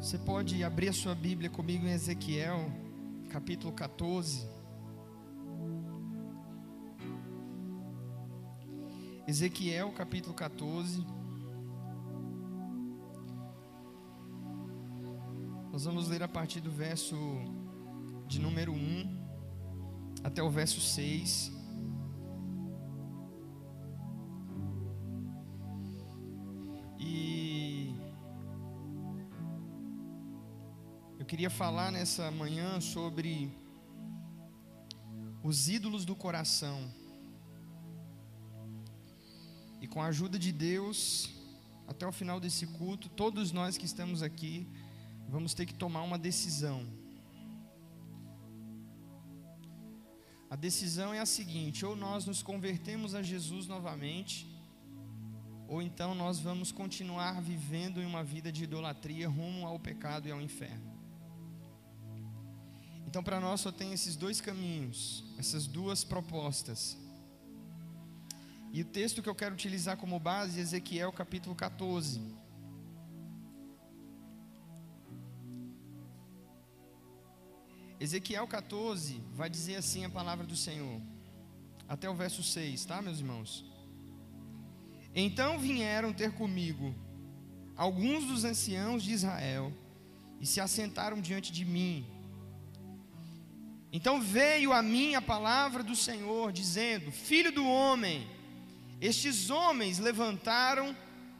Você pode abrir a sua Bíblia comigo em Ezequiel, capítulo 14. Ezequiel, capítulo 14. Nós vamos ler a partir do verso de número 1 até o verso 6. Queria falar nessa manhã sobre os ídolos do coração. E com a ajuda de Deus, até o final desse culto, todos nós que estamos aqui vamos ter que tomar uma decisão. A decisão é a seguinte: ou nós nos convertemos a Jesus novamente, ou então nós vamos continuar vivendo em uma vida de idolatria rumo ao pecado e ao inferno. Então, para nós só tem esses dois caminhos, essas duas propostas. E o texto que eu quero utilizar como base é Ezequiel capítulo 14. Ezequiel 14 vai dizer assim a palavra do Senhor, até o verso 6, tá, meus irmãos? Então vieram ter comigo alguns dos anciãos de Israel e se assentaram diante de mim. Então veio a mim a palavra do Senhor, dizendo: Filho do homem, estes homens levantaram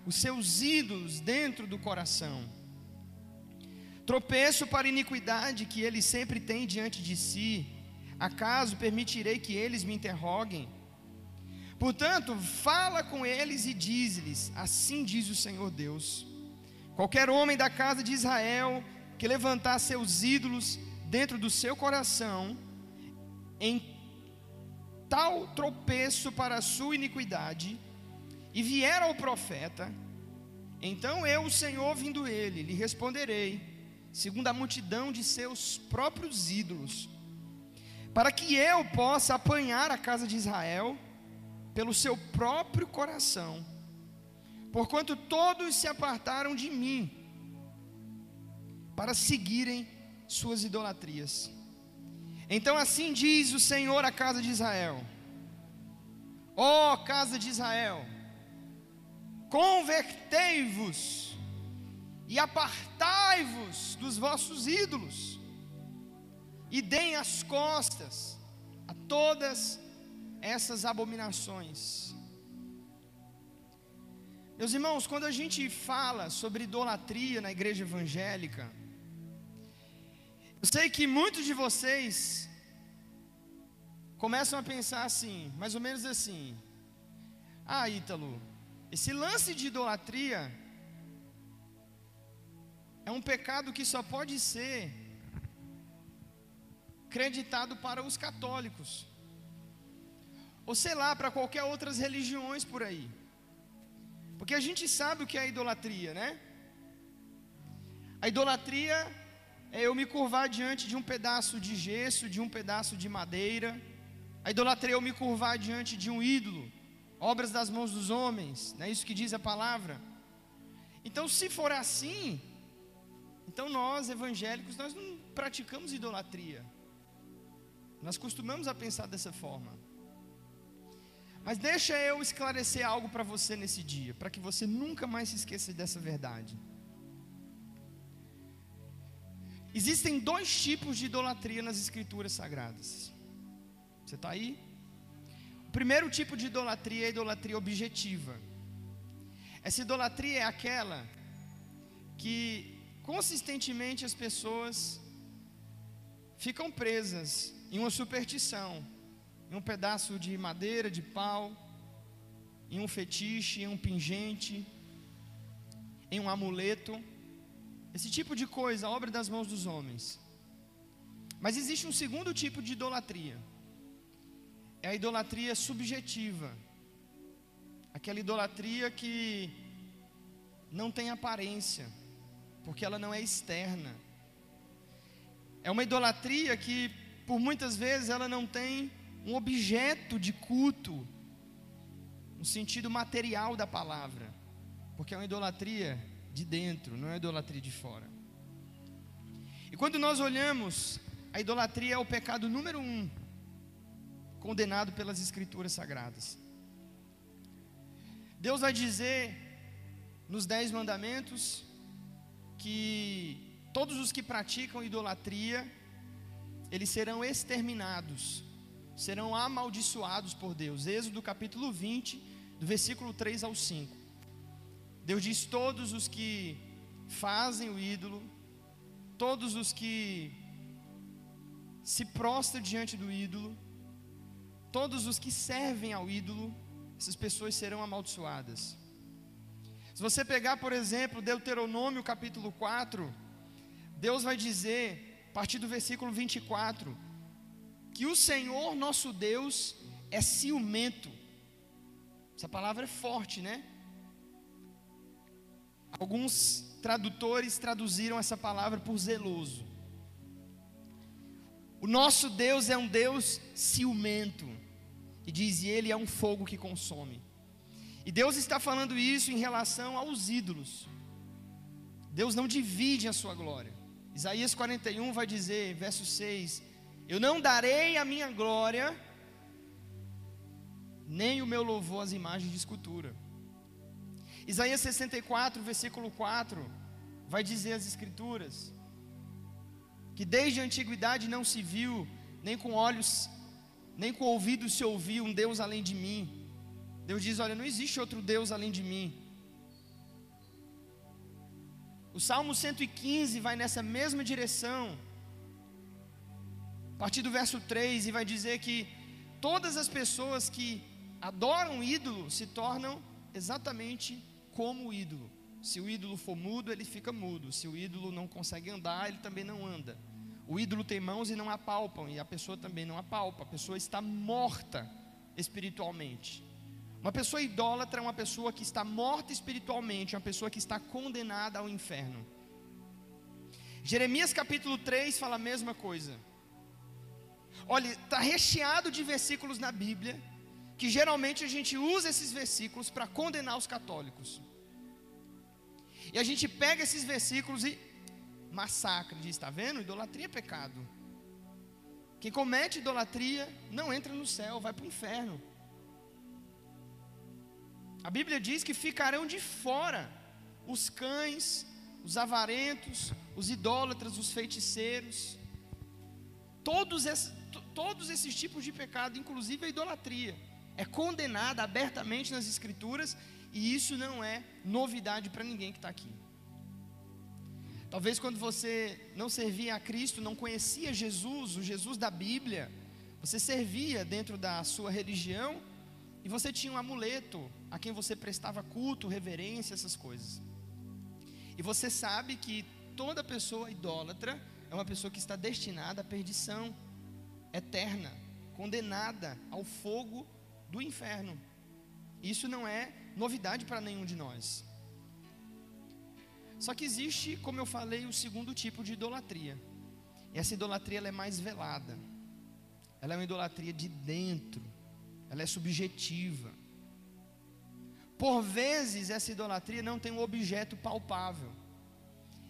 os seus ídolos dentro do coração. Tropeço para iniquidade que eles sempre têm diante de si. Acaso permitirei que eles me interroguem? Portanto, fala com eles e diz-lhes: Assim diz o Senhor Deus: Qualquer homem da casa de Israel que levantar seus ídolos dentro do seu coração, em tal tropeço para a sua iniquidade, e vier ao profeta, então eu, o Senhor, vindo ele, lhe responderei, segundo a multidão de seus próprios ídolos, para que eu possa apanhar a casa de Israel pelo seu próprio coração, porquanto todos se apartaram de mim, para seguirem suas idolatrias. Então assim diz o Senhor à casa de Israel: Ó oh, casa de Israel, convertei-vos e apartai-vos dos vossos ídolos, e deem as costas a todas essas abominações. Meus irmãos, quando a gente fala sobre idolatria na igreja evangélica, eu sei que muitos de vocês começam a pensar assim, mais ou menos assim: Ah, Ítalo, esse lance de idolatria é um pecado que só pode ser creditado para os católicos, ou sei lá, para qualquer outras religiões por aí, porque a gente sabe o que é idolatria, né? A idolatria é eu me curvar diante de um pedaço de gesso, de um pedaço de madeira. A idolatria é eu me curvar diante de um ídolo, obras das mãos dos homens, não é isso que diz a palavra. Então, se for assim, então nós evangélicos nós não praticamos idolatria. Nós costumamos a pensar dessa forma. Mas deixa eu esclarecer algo para você nesse dia, para que você nunca mais se esqueça dessa verdade. Existem dois tipos de idolatria nas escrituras sagradas. Você está aí? O primeiro tipo de idolatria é a idolatria objetiva. Essa idolatria é aquela que consistentemente as pessoas ficam presas em uma superstição, em um pedaço de madeira, de pau, em um fetiche, em um pingente, em um amuleto. Esse tipo de coisa, obra das mãos dos homens. Mas existe um segundo tipo de idolatria. É a idolatria subjetiva. Aquela idolatria que não tem aparência, porque ela não é externa. É uma idolatria que, por muitas vezes, ela não tem um objeto de culto, no sentido material da palavra, porque é uma idolatria de dentro, não é idolatria de fora. E quando nós olhamos, a idolatria é o pecado número um, condenado pelas Escrituras Sagradas. Deus vai dizer nos Dez Mandamentos que todos os que praticam idolatria, eles serão exterminados, serão amaldiçoados por Deus. Êxodo capítulo 20, do versículo 3 ao 5. Deus diz: todos os que fazem o ídolo, todos os que se prostram diante do ídolo, todos os que servem ao ídolo, essas pessoas serão amaldiçoadas. Se você pegar, por exemplo, Deuteronômio capítulo 4, Deus vai dizer, a partir do versículo 24, que o Senhor nosso Deus é ciumento. Essa palavra é forte, né? Alguns tradutores traduziram essa palavra por zeloso. O nosso Deus é um Deus ciumento. E diz, e ele é um fogo que consome. E Deus está falando isso em relação aos ídolos. Deus não divide a sua glória. Isaías 41 vai dizer, verso 6: Eu não darei a minha glória, nem o meu louvor às imagens de escultura. Isaías 64, versículo 4, vai dizer as Escrituras: que desde a antiguidade não se viu, nem com olhos, nem com ouvidos se ouviu um Deus além de mim. Deus diz: Olha, não existe outro Deus além de mim. O Salmo 115 vai nessa mesma direção, a partir do verso 3, e vai dizer que todas as pessoas que adoram ídolo se tornam exatamente como o ídolo. Se o ídolo for mudo, ele fica mudo. Se o ídolo não consegue andar, ele também não anda. O ídolo tem mãos e não apalpam, e a pessoa também não apalpa. A pessoa está morta espiritualmente. Uma pessoa idólatra é uma pessoa que está morta espiritualmente, uma pessoa que está condenada ao inferno. Jeremias capítulo 3 fala a mesma coisa. Olha, está recheado de versículos na Bíblia, que geralmente a gente usa esses versículos para condenar os católicos. E a gente pega esses versículos e massacra, diz: está vendo? Idolatria é pecado. Quem comete idolatria não entra no céu, vai para o inferno. A Bíblia diz que ficarão de fora os cães, os avarentos, os idólatras, os feiticeiros. Todos esses, todos esses tipos de pecado, inclusive a idolatria, é condenada abertamente nas Escrituras e isso não é novidade para ninguém que está aqui. Talvez quando você não servia a Cristo, não conhecia Jesus, o Jesus da Bíblia, você servia dentro da sua religião e você tinha um amuleto a quem você prestava culto, reverência, essas coisas. E você sabe que toda pessoa idólatra é uma pessoa que está destinada à perdição eterna, condenada ao fogo do inferno. Isso não é novidade para nenhum de nós. Só que existe, como eu falei, o segundo tipo de idolatria. Essa idolatria ela é mais velada. Ela é uma idolatria de dentro. Ela é subjetiva. Por vezes essa idolatria não tem um objeto palpável.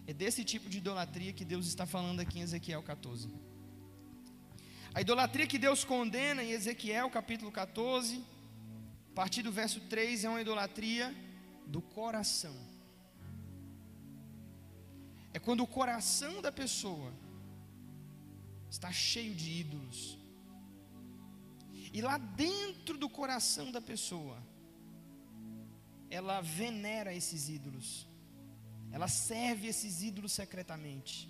É desse tipo de idolatria que Deus está falando aqui em Ezequiel 14. A idolatria que Deus condena em Ezequiel capítulo 14, a partir do verso 3, é uma idolatria do coração. É quando o coração da pessoa está cheio de ídolos. E lá dentro do coração da pessoa, ela venera esses ídolos. Ela serve esses ídolos secretamente.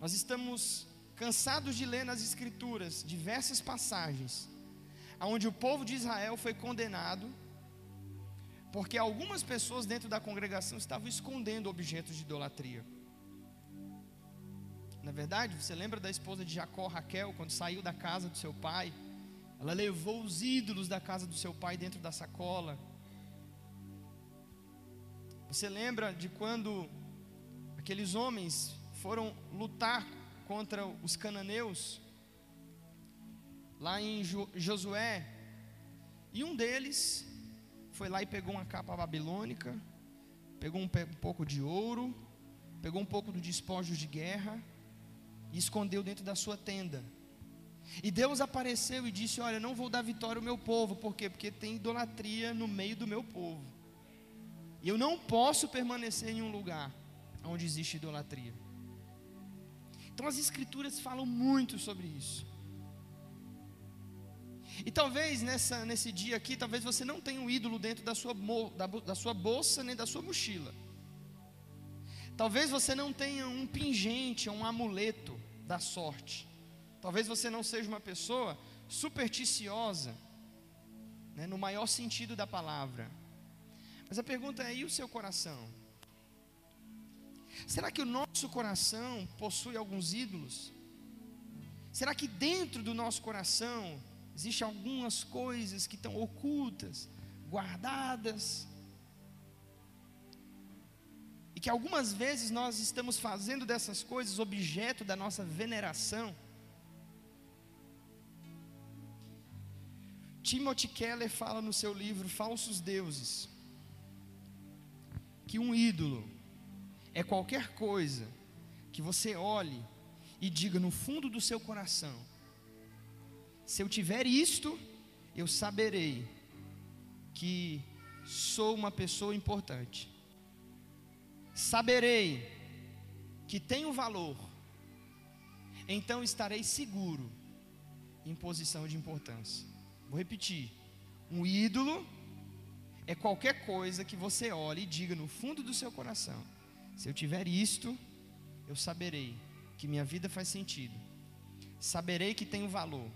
Nós estamos cansados de ler nas escrituras diversas passagens onde o povo de Israel foi condenado porque algumas pessoas dentro da congregação estavam escondendo objetos de idolatria. Na verdade, você lembra da esposa de Jacó, Raquel, quando saiu da casa do seu pai? Ela levou os ídolos da casa do seu pai dentro da sacola. Você lembra de quando aqueles homens foram lutar contra os cananeus? Lá em Josué. E um deles foi lá e pegou uma capa babilônica, pegou um, pouco de ouro, pegou um pouco do despojo de guerra e escondeu dentro da sua tenda. E Deus apareceu e disse: Olha, não vou dar vitória ao meu povo, por quê? Porque tem idolatria no meio do meu povo. E eu não posso permanecer em um lugar onde existe idolatria. Então as Escrituras falam muito sobre isso. E talvez nessa, nesse dia aqui, talvez você não tenha um ídolo dentro da sua, da, da sua bolsa nem da sua mochila. Talvez você não tenha um pingente, um amuleto da sorte. Talvez você não seja uma pessoa supersticiosa, né, no maior sentido da palavra. Mas a pergunta é: e o seu coração? Será que o nosso coração possui alguns ídolos? Será que dentro do nosso coração existem algumas coisas que estão ocultas, guardadas? E que algumas vezes nós estamos fazendo dessas coisas objeto da nossa veneração? Timothy Keller fala no seu livro Falsos Deuses que um ídolo é qualquer coisa que você olhe e diga no fundo do seu coração: se eu tiver isto, eu saberei que sou uma pessoa importante. Saberei que tenho valor. Então estarei seguro em posição de importância. Vou repetir. Um ídolo é qualquer coisa que você olhe e diga no fundo do seu coração: se eu tiver isto, eu saberei que minha vida faz sentido, saberei que tenho valor,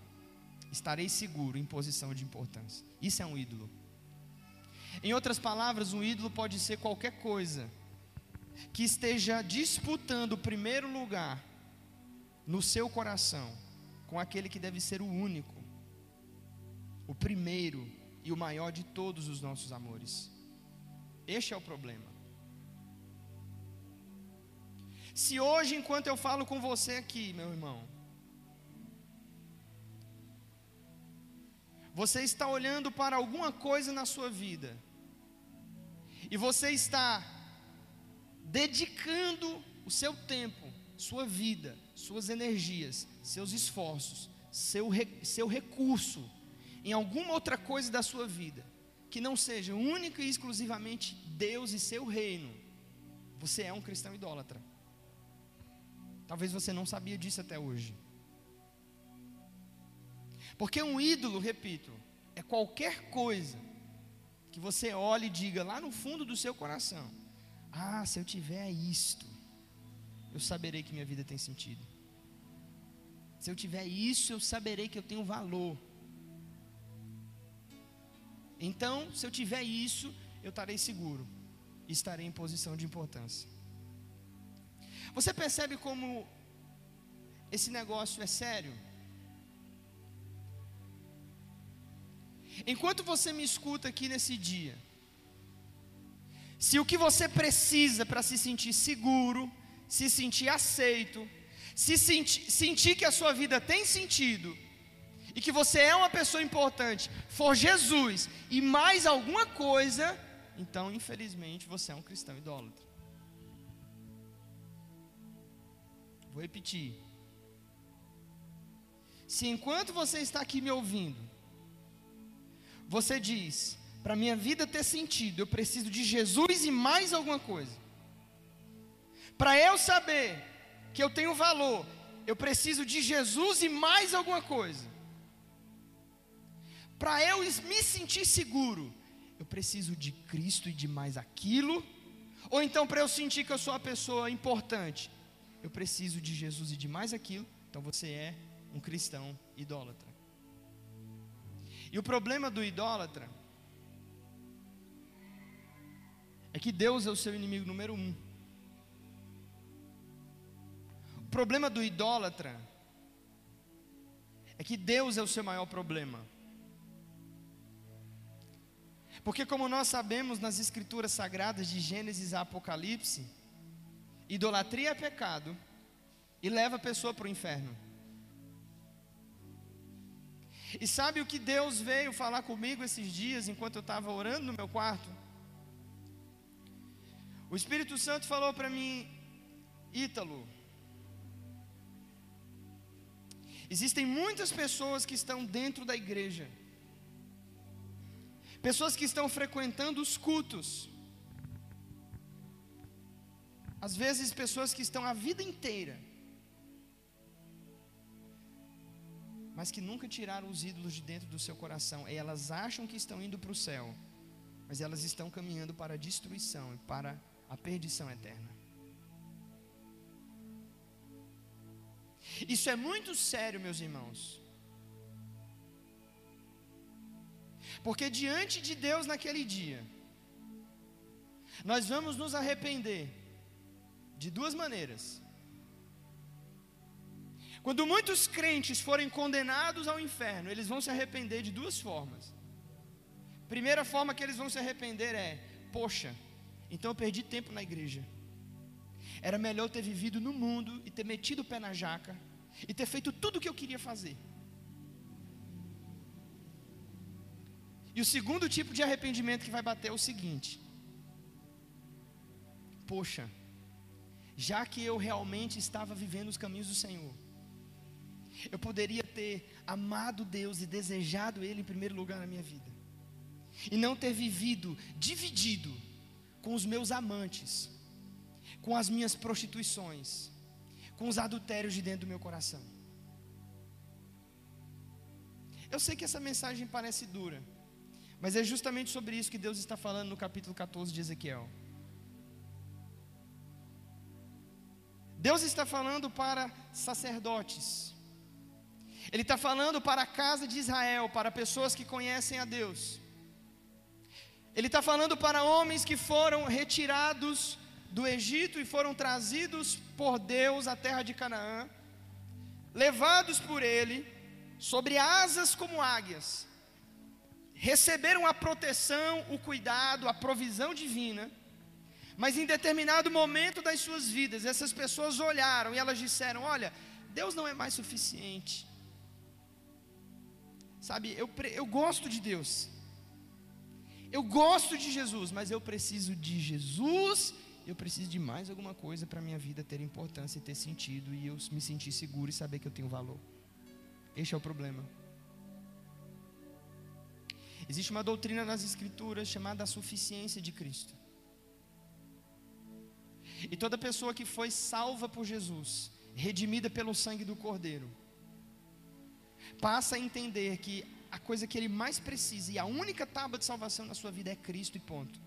estarei seguro em posição de importância. Isso é um ídolo. Em outras palavras, um ídolo pode ser qualquer coisa que esteja disputando o primeiro lugar no seu coração com aquele que deve ser o único, o primeiro e o maior de todos os nossos amores. Este é o problema. Se hoje, enquanto eu falo com você aqui, meu irmão, você está olhando para alguma coisa na sua vida, e você está dedicando o seu tempo, sua vida, suas energias, seus esforços, seu, seu recurso em alguma outra coisa da sua vida, que não seja única e exclusivamente Deus e seu reino, você é um cristão idólatra. Talvez você não sabia disso até hoje. Porque um ídolo, repito, é qualquer coisa que você olhe e diga lá no fundo do seu coração: Ah, se eu tiver isto, eu saberei que minha vida tem sentido. Se eu tiver isso, eu saberei que eu tenho valor. Então, se eu tiver isso, eu estarei seguro, estarei em posição de importância. Você percebe como esse negócio é sério? Enquanto você me escuta aqui nesse dia, se o que você precisa para se sentir seguro, se sentir aceito, se sentir, sentir que a sua vida tem sentido, e que você é uma pessoa importante, for Jesus e mais alguma coisa, então infelizmente você é um cristão idólatra. Vou repetir. Se enquanto você está aqui me ouvindo, você diz, para minha vida ter sentido, eu preciso de Jesus e mais alguma coisa. Para eu saber que eu tenho valor, eu preciso de Jesus e mais alguma coisa. Para eu me sentir seguro, eu preciso de Cristo e de mais aquilo. Ou então, para eu sentir que eu sou uma pessoa importante, eu preciso de Jesus e de mais aquilo. Então, você é um cristão idólatra. E o problema do idólatra é que Deus é o seu inimigo número um. O problema do idólatra é que Deus é o seu maior problema. Porque, como nós sabemos nas Escrituras Sagradas de Gênesis a Apocalipse, idolatria é pecado e leva a pessoa para o inferno. E sabe o que Deus veio falar comigo esses dias, enquanto eu estava orando no meu quarto? O Espírito Santo falou para mim: Ítalo. Existem muitas pessoas que estão dentro da igreja, pessoas que estão frequentando os cultos, às vezes pessoas que estão a vida inteira, mas que nunca tiraram os ídolos de dentro do seu coração, e elas acham que estão indo para o céu, mas elas estão caminhando para a destruição e para a perdição eterna. Isso é muito sério, meus irmãos. Porque diante de Deus naquele dia, nós vamos nos arrepender de duas maneiras. Quando muitos crentes forem condenados ao inferno, eles vão se arrepender de duas formas. Primeira forma que eles vão se arrepender é: poxa, então eu perdi tempo na igreja. Era melhor ter vivido no mundo e ter metido o pé na jaca e ter feito tudo o que eu queria fazer. E o segundo tipo de arrependimento que vai bater é o seguinte: Poxa, já que eu realmente estava vivendo os caminhos do Senhor, eu poderia ter amado Deus e desejado Ele em primeiro lugar na minha vida, e não ter vivido dividido com os meus amantes, com as minhas prostituições, com os adultérios de dentro do meu coração. Eu sei que essa mensagem parece dura, mas é justamente sobre isso que Deus está falando no capítulo 14 de Ezequiel. Deus está falando para sacerdotes, Ele está falando para a casa de Israel, para pessoas que conhecem a Deus, Ele está falando para homens que foram retirados do Egito e foram trazidos por Deus à terra de Canaã, levados por Ele, sobre asas como águias, receberam a proteção, o cuidado, a provisão divina, mas em determinado momento das suas vidas, essas pessoas olharam e elas disseram: Olha, Deus não é mais suficiente. Sabe, eu, eu gosto de Deus, eu gosto de Jesus, mas eu preciso de Jesus eu preciso de mais alguma coisa para a minha vida ter importância e ter sentido e eu me sentir seguro e saber que eu tenho valor. Este é o problema. Existe uma doutrina nas Escrituras chamada a suficiência de Cristo. E toda pessoa que foi salva por Jesus, redimida pelo sangue do Cordeiro, passa a entender que a coisa que ele mais precisa e a única tábua de salvação na sua vida é Cristo e ponto.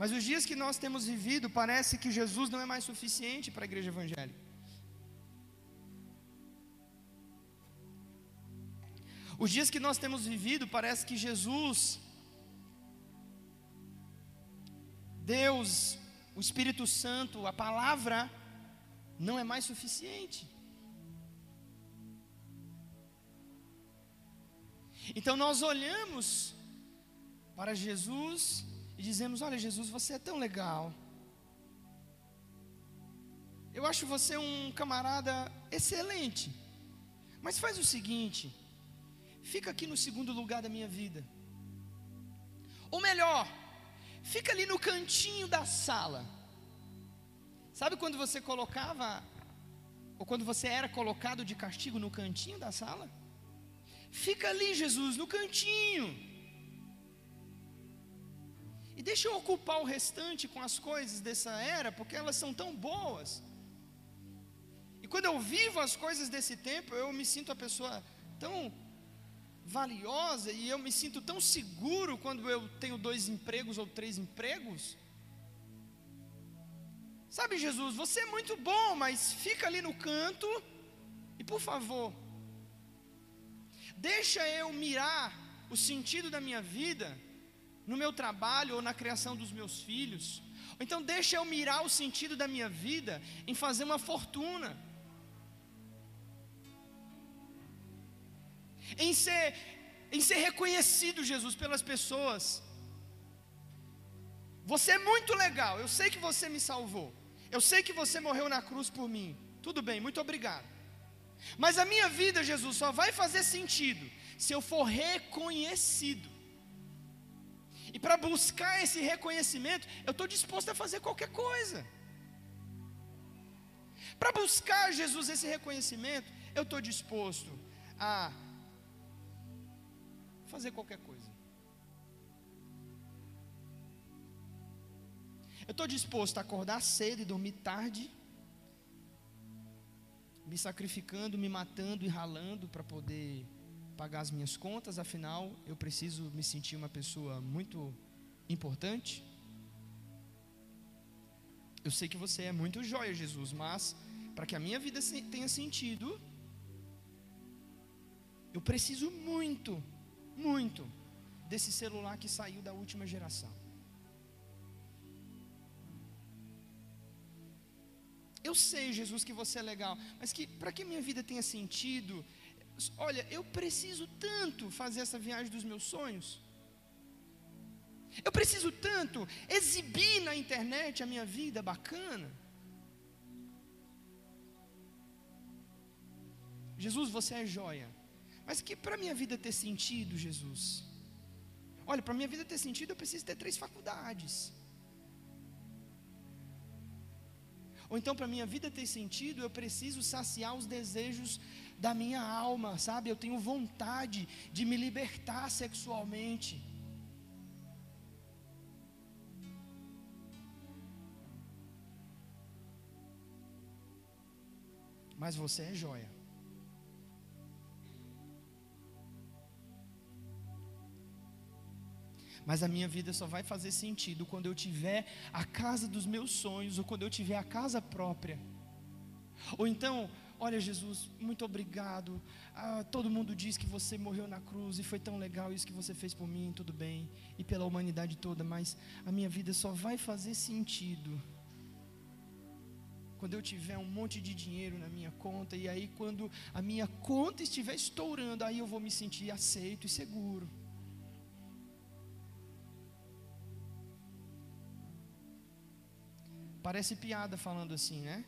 Mas os dias que nós temos vivido, parece que Jesus não é mais suficiente para a igreja evangélica. Os dias que nós temos vivido, parece que Jesus, Deus, o Espírito Santo, a palavra, não é mais suficiente. Então nós olhamos para Jesus e dizemos: Olha, Jesus, você é tão legal. Eu acho você um camarada excelente. Mas faz o seguinte: fica aqui no segundo lugar da minha vida. Ou melhor, fica ali no cantinho da sala. Sabe quando você colocava, ou quando você era colocado de castigo no cantinho da sala? Fica ali, Jesus, no cantinho. E deixa eu ocupar o restante com as coisas dessa era, porque elas são tão boas. E quando eu vivo as coisas desse tempo, eu me sinto a pessoa tão valiosa e eu me sinto tão seguro quando eu tenho dois empregos ou três empregos. Sabe, Jesus, você é muito bom, mas fica ali no canto e por favor, deixa eu mirar o sentido da minha vida no meu trabalho ou na criação dos meus filhos. Então deixa eu mirar o sentido da minha vida em fazer uma fortuna. Em ser em ser reconhecido, Jesus, pelas pessoas. Você é muito legal. Eu sei que você me salvou. Eu sei que você morreu na cruz por mim. Tudo bem, muito obrigado. Mas a minha vida, Jesus, só vai fazer sentido se eu for reconhecido. E para buscar esse reconhecimento, eu estou disposto a fazer qualquer coisa. Para buscar Jesus esse reconhecimento, eu estou disposto a fazer qualquer coisa. Eu estou disposto a acordar cedo e dormir tarde, me sacrificando, me matando e ralando para poder pagar as minhas contas, afinal, eu preciso me sentir uma pessoa muito importante. Eu sei que você é muito joia, Jesus, mas para que a minha vida tenha sentido, eu preciso muito, muito desse celular que saiu da última geração. Eu sei, Jesus, que você é legal, mas que para que minha vida tenha sentido, olha, eu preciso tanto fazer essa viagem dos meus sonhos. Eu preciso tanto exibir na internet a minha vida bacana. Jesus, você é joia. Mas que para minha vida ter sentido, Jesus. Olha, para minha vida ter sentido, eu preciso ter três faculdades. Ou então, para minha vida ter sentido, eu preciso saciar os desejos da minha alma, sabe? Eu tenho vontade de me libertar sexualmente. Mas você é joia. Mas a minha vida só vai fazer sentido quando eu tiver a casa dos meus sonhos, ou quando eu tiver a casa própria. Ou então, olha Jesus, muito obrigado. Ah, todo mundo diz que você morreu na cruz e foi tão legal isso que você fez por mim, tudo bem, e pela humanidade toda, mas a minha vida só vai fazer sentido quando eu tiver um monte de dinheiro na minha conta, e aí quando a minha conta estiver estourando, aí eu vou me sentir aceito e seguro. Parece piada falando assim, né?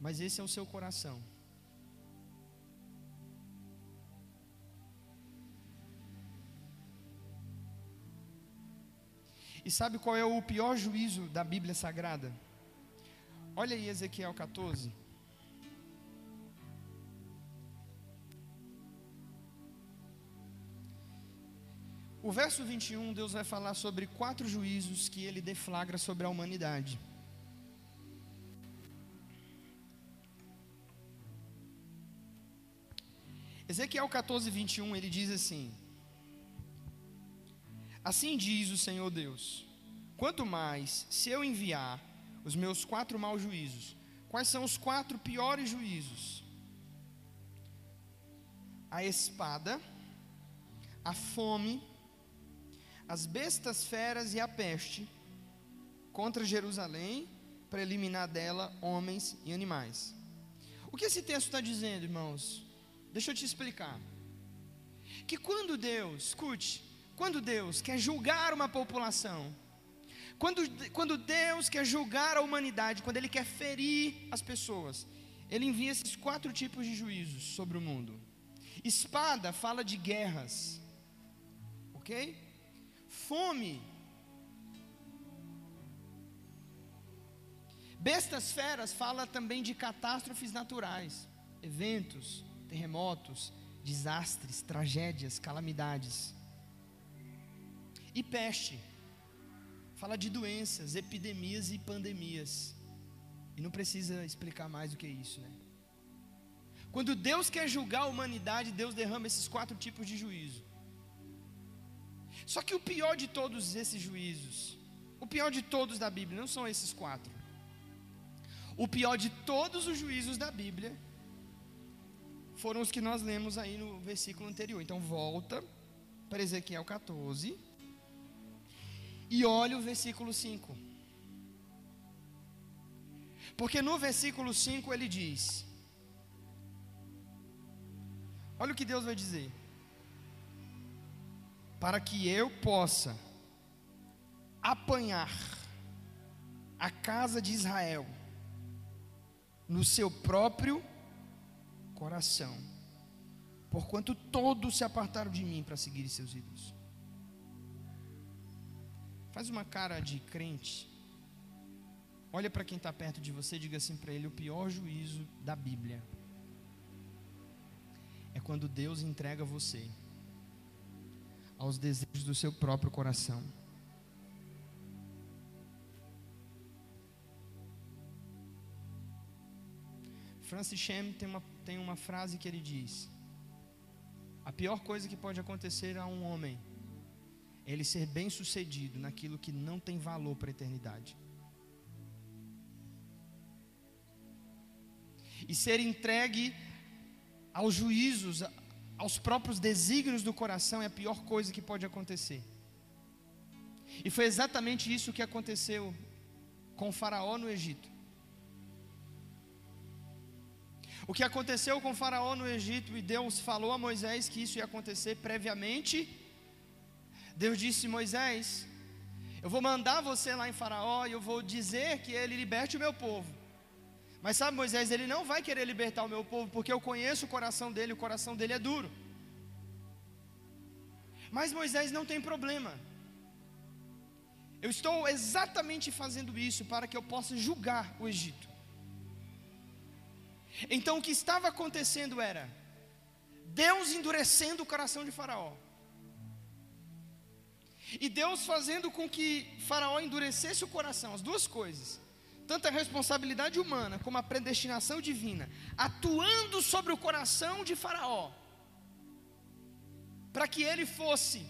Mas esse é o seu coração. E sabe qual é o pior juízo da Bíblia Sagrada? Olha aí Ezequiel 14. O verso 21, Deus vai falar sobre quatro juízos que ele deflagra sobre a humanidade. Ezequiel 14, 21, ele diz assim: Assim diz o Senhor Deus: Quanto mais se eu enviar os meus quatro maus juízos, quais são os quatro piores juízos? A espada, a fome, as bestas feras e a peste contra Jerusalém, para eliminar dela homens e animais. O que esse texto está dizendo, irmãos? Deixa eu te explicar. Que quando Deus, escute, quando Deus quer julgar uma população, quando, quando Deus quer julgar a humanidade, quando Ele quer ferir as pessoas, Ele envia esses quatro tipos de juízos sobre o mundo. Espada fala de guerras, ok? Fome. Bestas feras fala também de catástrofes naturais, eventos, terremotos, desastres, tragédias, calamidades. E peste fala de doenças, epidemias e pandemias. E não precisa explicar mais do que isso, né? Quando Deus quer julgar a humanidade, Deus derrama esses quatro tipos de juízo. Só que o pior de todos esses juízos, o pior de todos da Bíblia, não são esses quatro. O pior de todos os juízos da Bíblia foram os que nós lemos aí no versículo anterior. Então volta para Ezequiel 14 e olha o versículo 5. Porque no versículo 5 ele diz: Olha o que Deus vai dizer para que eu possa apanhar a casa de Israel no seu próprio coração, porquanto todos se apartaram de mim para seguir seus ídolos. Faz uma cara de crente. Olha para quem está perto de você e diga assim para ele: o pior juízo da Bíblia é quando Deus entrega você aos desejos do seu próprio coração. Francis Shem tem uma, tem uma frase que ele diz: A pior coisa que pode acontecer a um homem é ele ser bem sucedido naquilo que não tem valor para a eternidade. E ser entregue aos juízos, aos próprios desígnios do coração é a pior coisa que pode acontecer. E foi exatamente isso que aconteceu com Faraó no Egito. O que aconteceu com Faraó no Egito e Deus falou a Moisés que isso ia acontecer previamente. Deus disse: Moisés, eu vou mandar você lá em Faraó e eu vou dizer que ele liberte o meu povo. Mas sabe, Moisés, ele não vai querer libertar o meu povo, porque eu conheço o coração dele, o coração dele é duro. Mas Moisés não tem problema. Eu estou exatamente fazendo isso para que eu possa julgar o Egito. Então o que estava acontecendo era Deus endurecendo o coração de Faraó. E Deus fazendo com que Faraó endurecesse o coração, as duas coisas tanto a responsabilidade humana como a predestinação divina, atuando sobre o coração de Faraó, para que ele fosse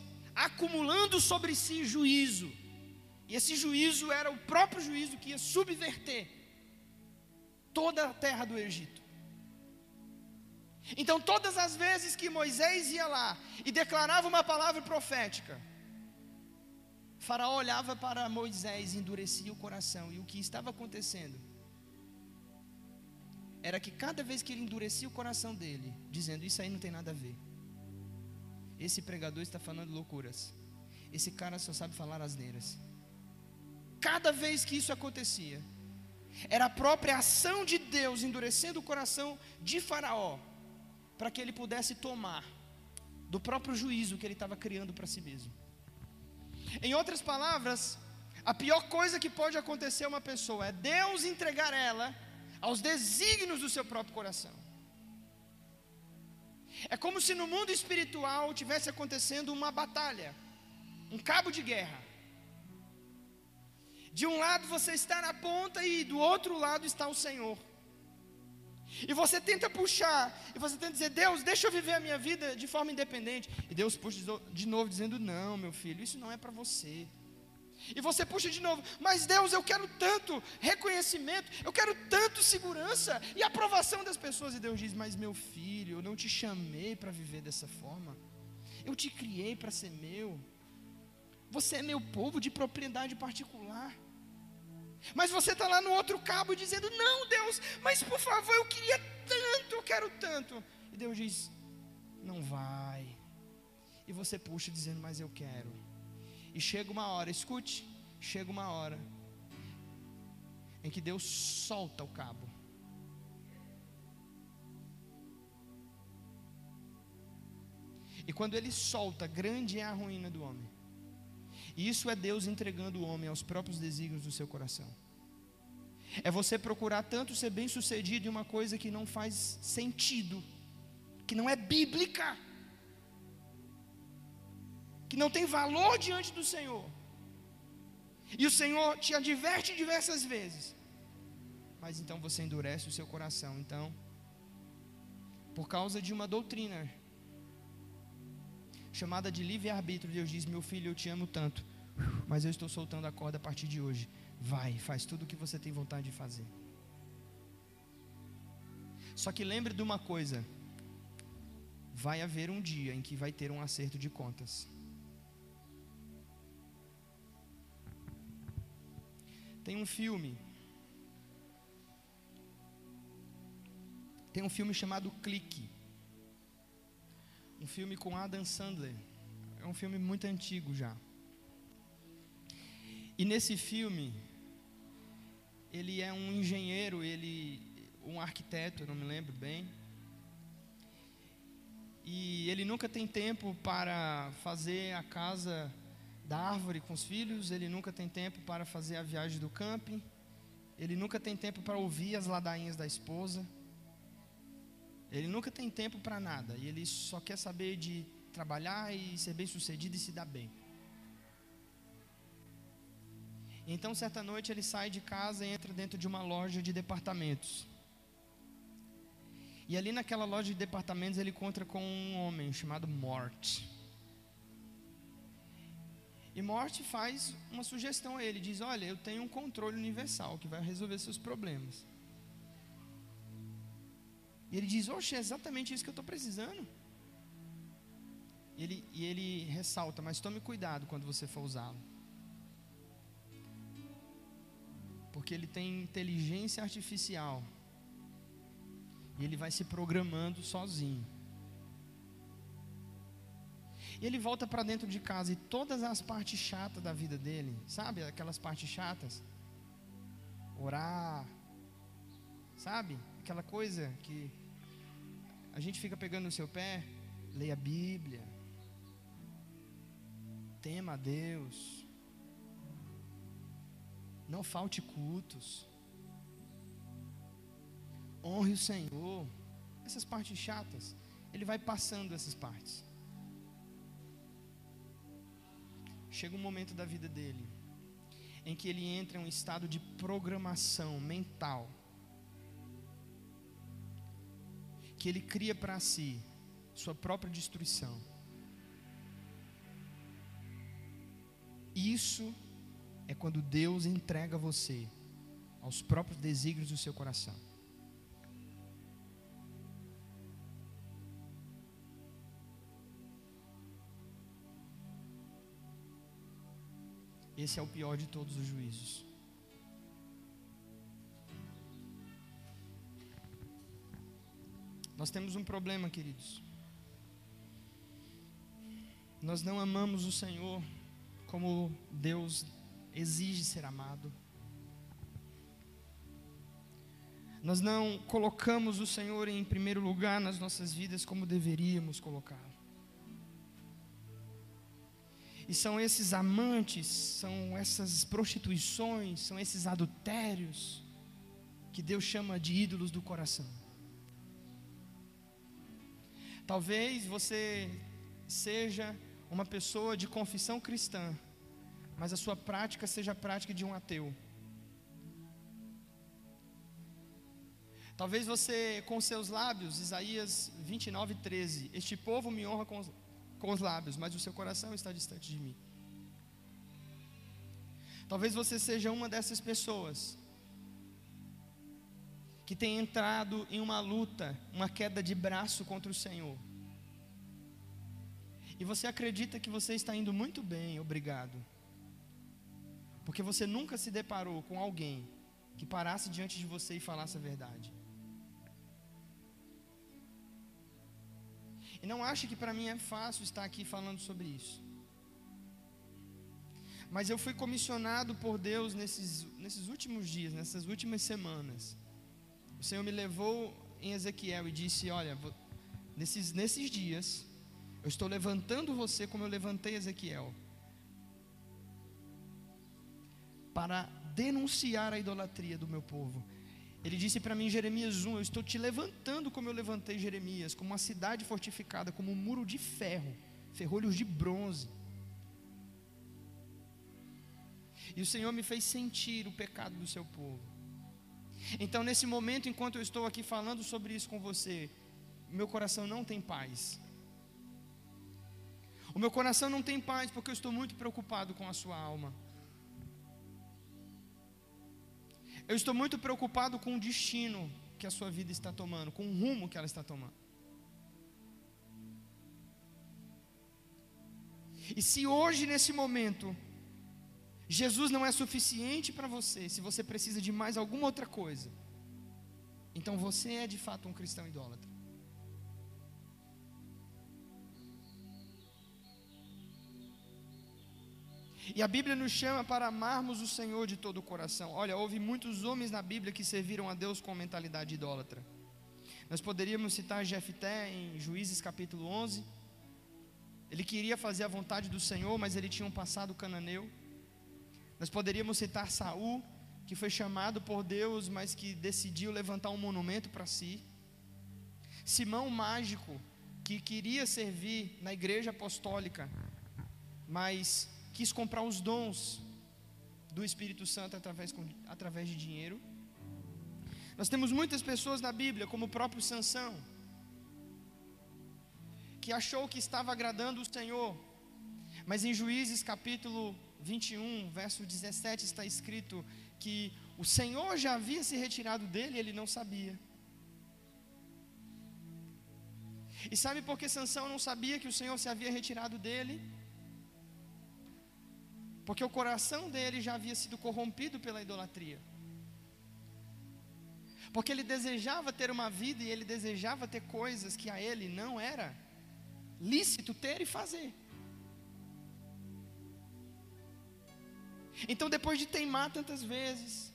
acumulando sobre si juízo, e esse juízo era o próprio juízo que ia subverter toda a terra do Egito. Então, todas as vezes que Moisés ia lá e declarava uma palavra profética, Faraó olhava para Moisés e endurecia o coração. E o que estava acontecendo era que cada vez que ele endurecia o coração dele, dizendo: Isso aí não tem nada a ver. Esse pregador está falando loucuras. Esse cara só sabe falar asneiras. Cada vez que isso acontecia, era a própria ação de Deus endurecendo o coração de Faraó, para que ele pudesse tomar do próprio juízo que ele estava criando para si mesmo. Em outras palavras, a pior coisa que pode acontecer a uma pessoa é Deus entregar ela aos desígnios do seu próprio coração. É como se no mundo espiritual tivesse acontecendo uma batalha, um cabo de guerra. De um lado você está na ponta e do outro lado está o Senhor. E você tenta puxar, e você tenta dizer, Deus, deixa eu viver a minha vida de forma independente. E Deus puxa de novo, dizendo, não, meu filho, isso não é para você. E você puxa de novo, mas Deus, eu quero tanto reconhecimento, eu quero tanto segurança e aprovação das pessoas. E Deus diz, mas meu filho, eu não te chamei para viver dessa forma, eu te criei para ser meu. Você é meu povo de propriedade particular. Mas você está lá no outro cabo dizendo: Não, Deus, mas por favor, eu queria tanto, eu quero tanto. E Deus diz: Não vai. E você puxa dizendo: Mas eu quero. E chega uma hora, escute, chega uma hora em que Deus solta o cabo. E quando ele solta, grande é a ruína do homem. Isso é Deus entregando o homem aos próprios desígnios do seu coração. É você procurar tanto ser bem sucedido em uma coisa que não faz sentido, que não é bíblica, que não tem valor diante do Senhor. E o Senhor te adverte diversas vezes, mas então você endurece o seu coração. Então, por causa de uma doutrina chamada de livre-arbítrio, Deus diz: Meu filho, eu te amo tanto, mas eu estou soltando a corda a partir de hoje. Vai, faz tudo o que você tem vontade de fazer. Só que lembre de uma coisa: vai haver um dia em que vai ter um acerto de contas. Tem um filme. Tem um filme chamado Clique. Um filme com Adam Sandler. É um filme muito antigo já. E nesse filme, ele é um engenheiro, ele um arquiteto, não me lembro bem. E ele nunca tem tempo para fazer a casa da árvore com os filhos, ele nunca tem tempo para fazer a viagem do camping, ele nunca tem tempo para ouvir as ladainhas da esposa, ele nunca tem tempo para nada, e ele só quer saber de trabalhar e ser bem sucedido e se dar bem. Então, certa noite, ele sai de casa e entra dentro de uma loja de departamentos. E ali naquela loja de departamentos ele encontra com um homem chamado Morte. E Morte faz uma sugestão a ele, diz: "Olha, eu tenho um controle universal que vai resolver seus problemas". E ele diz: "Oxe, é exatamente isso que eu estou precisando". E ele, e ele ressalta: "Mas tome cuidado quando você for usá-lo". Porque ele tem inteligência artificial. E ele vai se programando sozinho. E ele volta para dentro de casa e todas as partes chatas da vida dele, sabe? Aquelas partes chatas. Orar. Sabe? Aquela coisa que a gente fica pegando no seu pé. Leia a Bíblia. Tema a Deus. Não falte cultos. Honre o Senhor. Essas partes chatas. Ele vai passando essas partes. chega um momento da vida dele em que ele entra em um estado de programação mental, que ele cria para si sua própria destruição. Isso é quando Deus entrega você aos próprios desígnios do seu coração. Esse é o pior de todos os juízos. Nós temos um problema, queridos. Nós não amamos o Senhor como Deus exige ser amado. Nós não colocamos o Senhor em primeiro lugar nas nossas vidas como deveríamos colocar. E são esses amantes, são essas prostituições, são esses adultérios que Deus chama de ídolos do coração. Talvez você seja uma pessoa de confissão cristã, mas a sua prática seja a prática de um ateu. Talvez você, com seus lábios, Isaías 29, 13, este povo me honra com com os lábios, mas o seu coração está distante de mim. Talvez você seja uma dessas pessoas que tem entrado em uma luta, uma queda de braço contra o Senhor. E você acredita que você está indo muito bem, obrigado. Porque você nunca se deparou com alguém que parasse diante de você e falasse a verdade. E não ache que para mim é fácil estar aqui falando sobre isso. Mas eu fui comissionado por Deus nesses, nesses últimos dias, nessas últimas semanas. O Senhor me levou em Ezequiel e disse: Olha, nesses, nesses dias, eu estou levantando você como eu levantei Ezequiel, para denunciar a idolatria do meu povo ele disse para mim em Jeremias 1: Eu estou te levantando como eu levantei Jeremias, como uma cidade fortificada, como um muro de ferro, ferrolhos de bronze. E o Senhor me fez sentir o pecado do seu povo. Então, nesse momento, enquanto eu estou aqui falando sobre isso com você, meu coração não tem paz. O meu coração não tem paz porque eu estou muito preocupado com a sua alma. Eu estou muito preocupado com o destino que a sua vida está tomando, com o rumo que ela está tomando. E se hoje, nesse momento, Jesus não é suficiente para você, se você precisa de mais alguma outra coisa, então você é de fato um cristão idólatra. E a Bíblia nos chama para amarmos o Senhor de todo o coração. Olha, houve muitos homens na Bíblia que serviram a Deus com mentalidade idólatra. Nós poderíamos citar Jefté em Juízes capítulo 11. Ele queria fazer a vontade do Senhor, mas ele tinha um passado cananeu. Nós poderíamos citar Saul, que foi chamado por Deus, mas que decidiu levantar um monumento para si. Simão mágico, que queria servir na igreja apostólica, mas quis comprar os dons do Espírito Santo através, através de dinheiro. Nós temos muitas pessoas na Bíblia, como o próprio Sansão, que achou que estava agradando o Senhor, mas em Juízes capítulo 21, verso 17, está escrito que o Senhor já havia se retirado dele ele não sabia. E sabe por que Sansão não sabia que o Senhor se havia retirado dele? Porque o coração dele já havia sido corrompido pela idolatria. Porque ele desejava ter uma vida e ele desejava ter coisas que a ele não era lícito ter e fazer. Então, depois de teimar tantas vezes,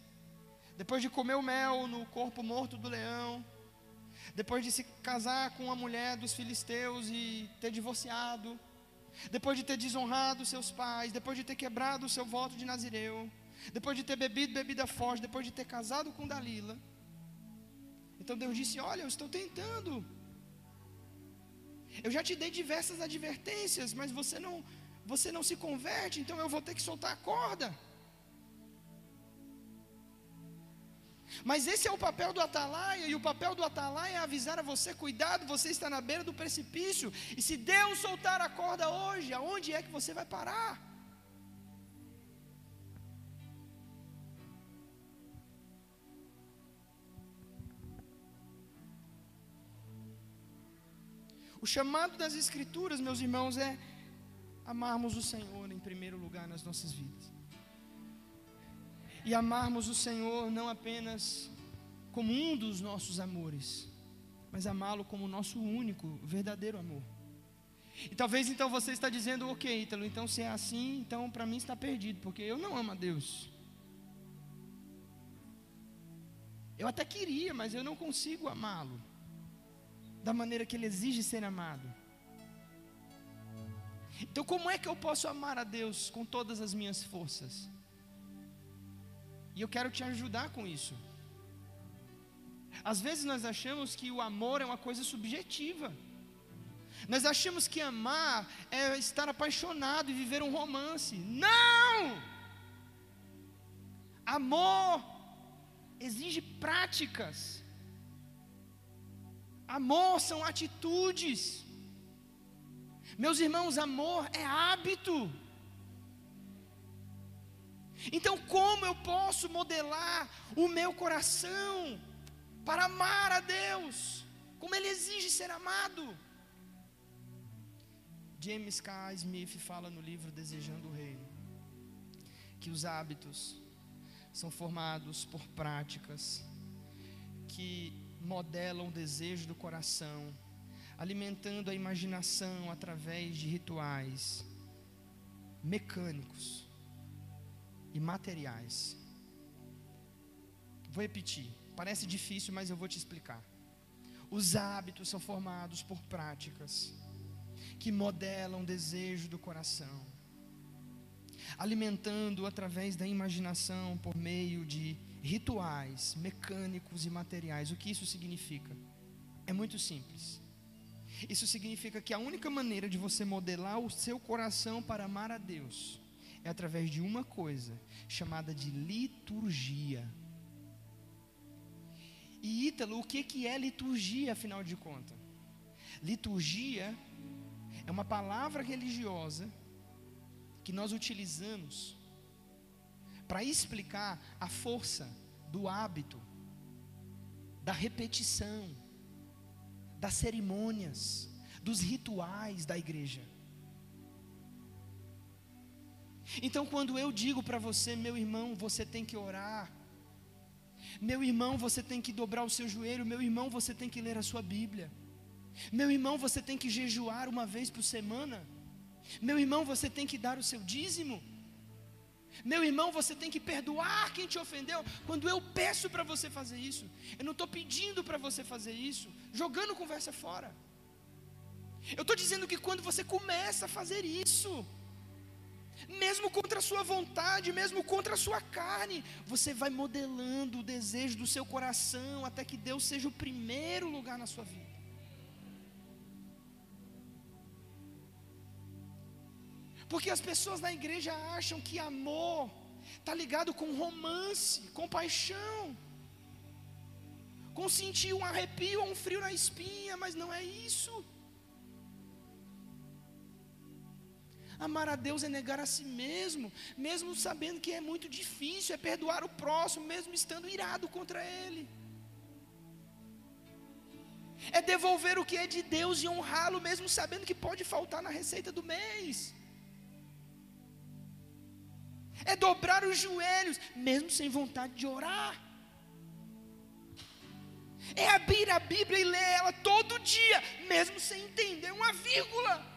depois de comer o mel no corpo morto do leão, depois de se casar com uma mulher dos filisteus e ter divorciado, depois de ter desonrado seus pais, depois de ter quebrado o seu voto de Nazireu, depois de ter bebido bebida forte, depois de ter casado com Dalila. Então Deus disse: Olha, eu estou tentando. Eu já te dei diversas advertências, mas você não, você não se converte, então eu vou ter que soltar a corda. Mas esse é o papel do atalaia, e o papel do atalaia é avisar a você: cuidado, você está na beira do precipício, e se Deus soltar a corda hoje, aonde é que você vai parar? O chamado das Escrituras, meus irmãos, é amarmos o Senhor em primeiro lugar nas nossas vidas e amarmos o Senhor não apenas como um dos nossos amores, mas amá-lo como o nosso único, verdadeiro amor. E talvez então você está dizendo, ok, Ítalo, então se é assim, então para mim está perdido, porque eu não amo a Deus. Eu até queria, mas eu não consigo amá-lo da maneira que ele exige ser amado. Então, como é que eu posso amar a Deus com todas as minhas forças? E eu quero te ajudar com isso. Às vezes nós achamos que o amor é uma coisa subjetiva. Nós achamos que amar é estar apaixonado e viver um romance. Não! Amor exige práticas. Amor são atitudes. Meus irmãos, amor é hábito. Então, como eu posso modelar o meu coração para amar a Deus, como Ele exige ser amado? James K. Smith fala no livro Desejando o Reino que os hábitos são formados por práticas que modelam o desejo do coração, alimentando a imaginação através de rituais mecânicos e materiais. Vou repetir, parece difícil, mas eu vou te explicar. Os hábitos são formados por práticas que modelam o desejo do coração, alimentando através da imaginação por meio de rituais mecânicos e materiais. O que isso significa? É muito simples. Isso significa que a única maneira de você modelar o seu coração para amar a Deus é através de uma coisa chamada de liturgia. E Ítalo, o que, que é liturgia, afinal de contas? Liturgia é uma palavra religiosa que nós utilizamos para explicar a força do hábito, da repetição, das cerimônias, dos rituais da igreja. Então, quando eu digo para você, meu irmão, você tem que orar, meu irmão, você tem que dobrar o seu joelho, meu irmão, você tem que ler a sua Bíblia, meu irmão, você tem que jejuar uma vez por semana, meu irmão, você tem que dar o seu dízimo, meu irmão, você tem que perdoar quem te ofendeu. Quando eu peço para você fazer isso, eu não estou pedindo para você fazer isso, jogando conversa fora. Eu estou dizendo que quando você começa a fazer isso, mesmo contra a sua vontade, mesmo contra a sua carne, você vai modelando o desejo do seu coração até que Deus seja o primeiro lugar na sua vida. Porque as pessoas na igreja acham que amor está ligado com romance, com paixão, com sentir um arrepio ou um frio na espinha, mas não é isso. Amar a Deus é negar a si mesmo, mesmo sabendo que é muito difícil, é perdoar o próximo, mesmo estando irado contra ele. É devolver o que é de Deus e honrá-lo, mesmo sabendo que pode faltar na receita do mês. É dobrar os joelhos, mesmo sem vontade de orar. É abrir a Bíblia e ler ela todo dia, mesmo sem entender uma vírgula.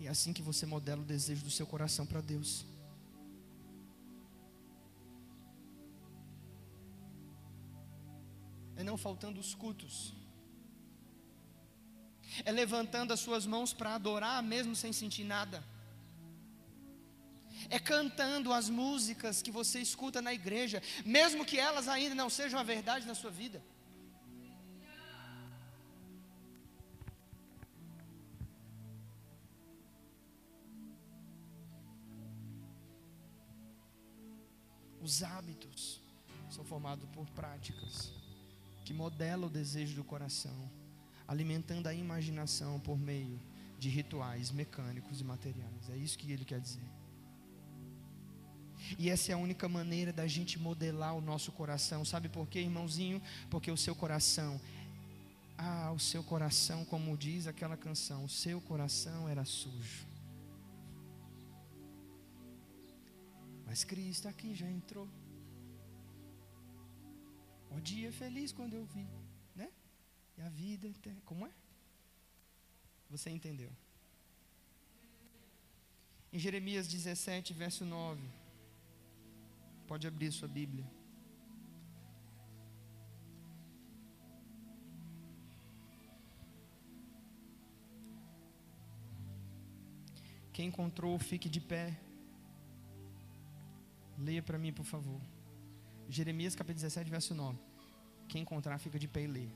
E é assim que você modela o desejo do seu coração para Deus. É não faltando os cultos. É levantando as suas mãos para adorar, mesmo sem sentir nada. É cantando as músicas que você escuta na igreja, mesmo que elas ainda não sejam a verdade na sua vida. Os hábitos são formados por práticas que modelam o desejo do coração, alimentando a imaginação por meio de rituais mecânicos e materiais. É isso que ele quer dizer. E essa é a única maneira da gente modelar o nosso coração. Sabe por quê, irmãozinho? Porque o seu coração, ah, o seu coração, como diz aquela canção, o seu coração era sujo. Mas Cristo aqui já entrou. O dia feliz quando eu vi, né? E a vida, como é? Você entendeu? Em Jeremias 17, verso 9. Pode abrir sua Bíblia. Quem encontrou, fique de pé. Leia para mim, por favor. Jeremias capítulo 17, verso 9. Quem encontrar, fica de pé e lê.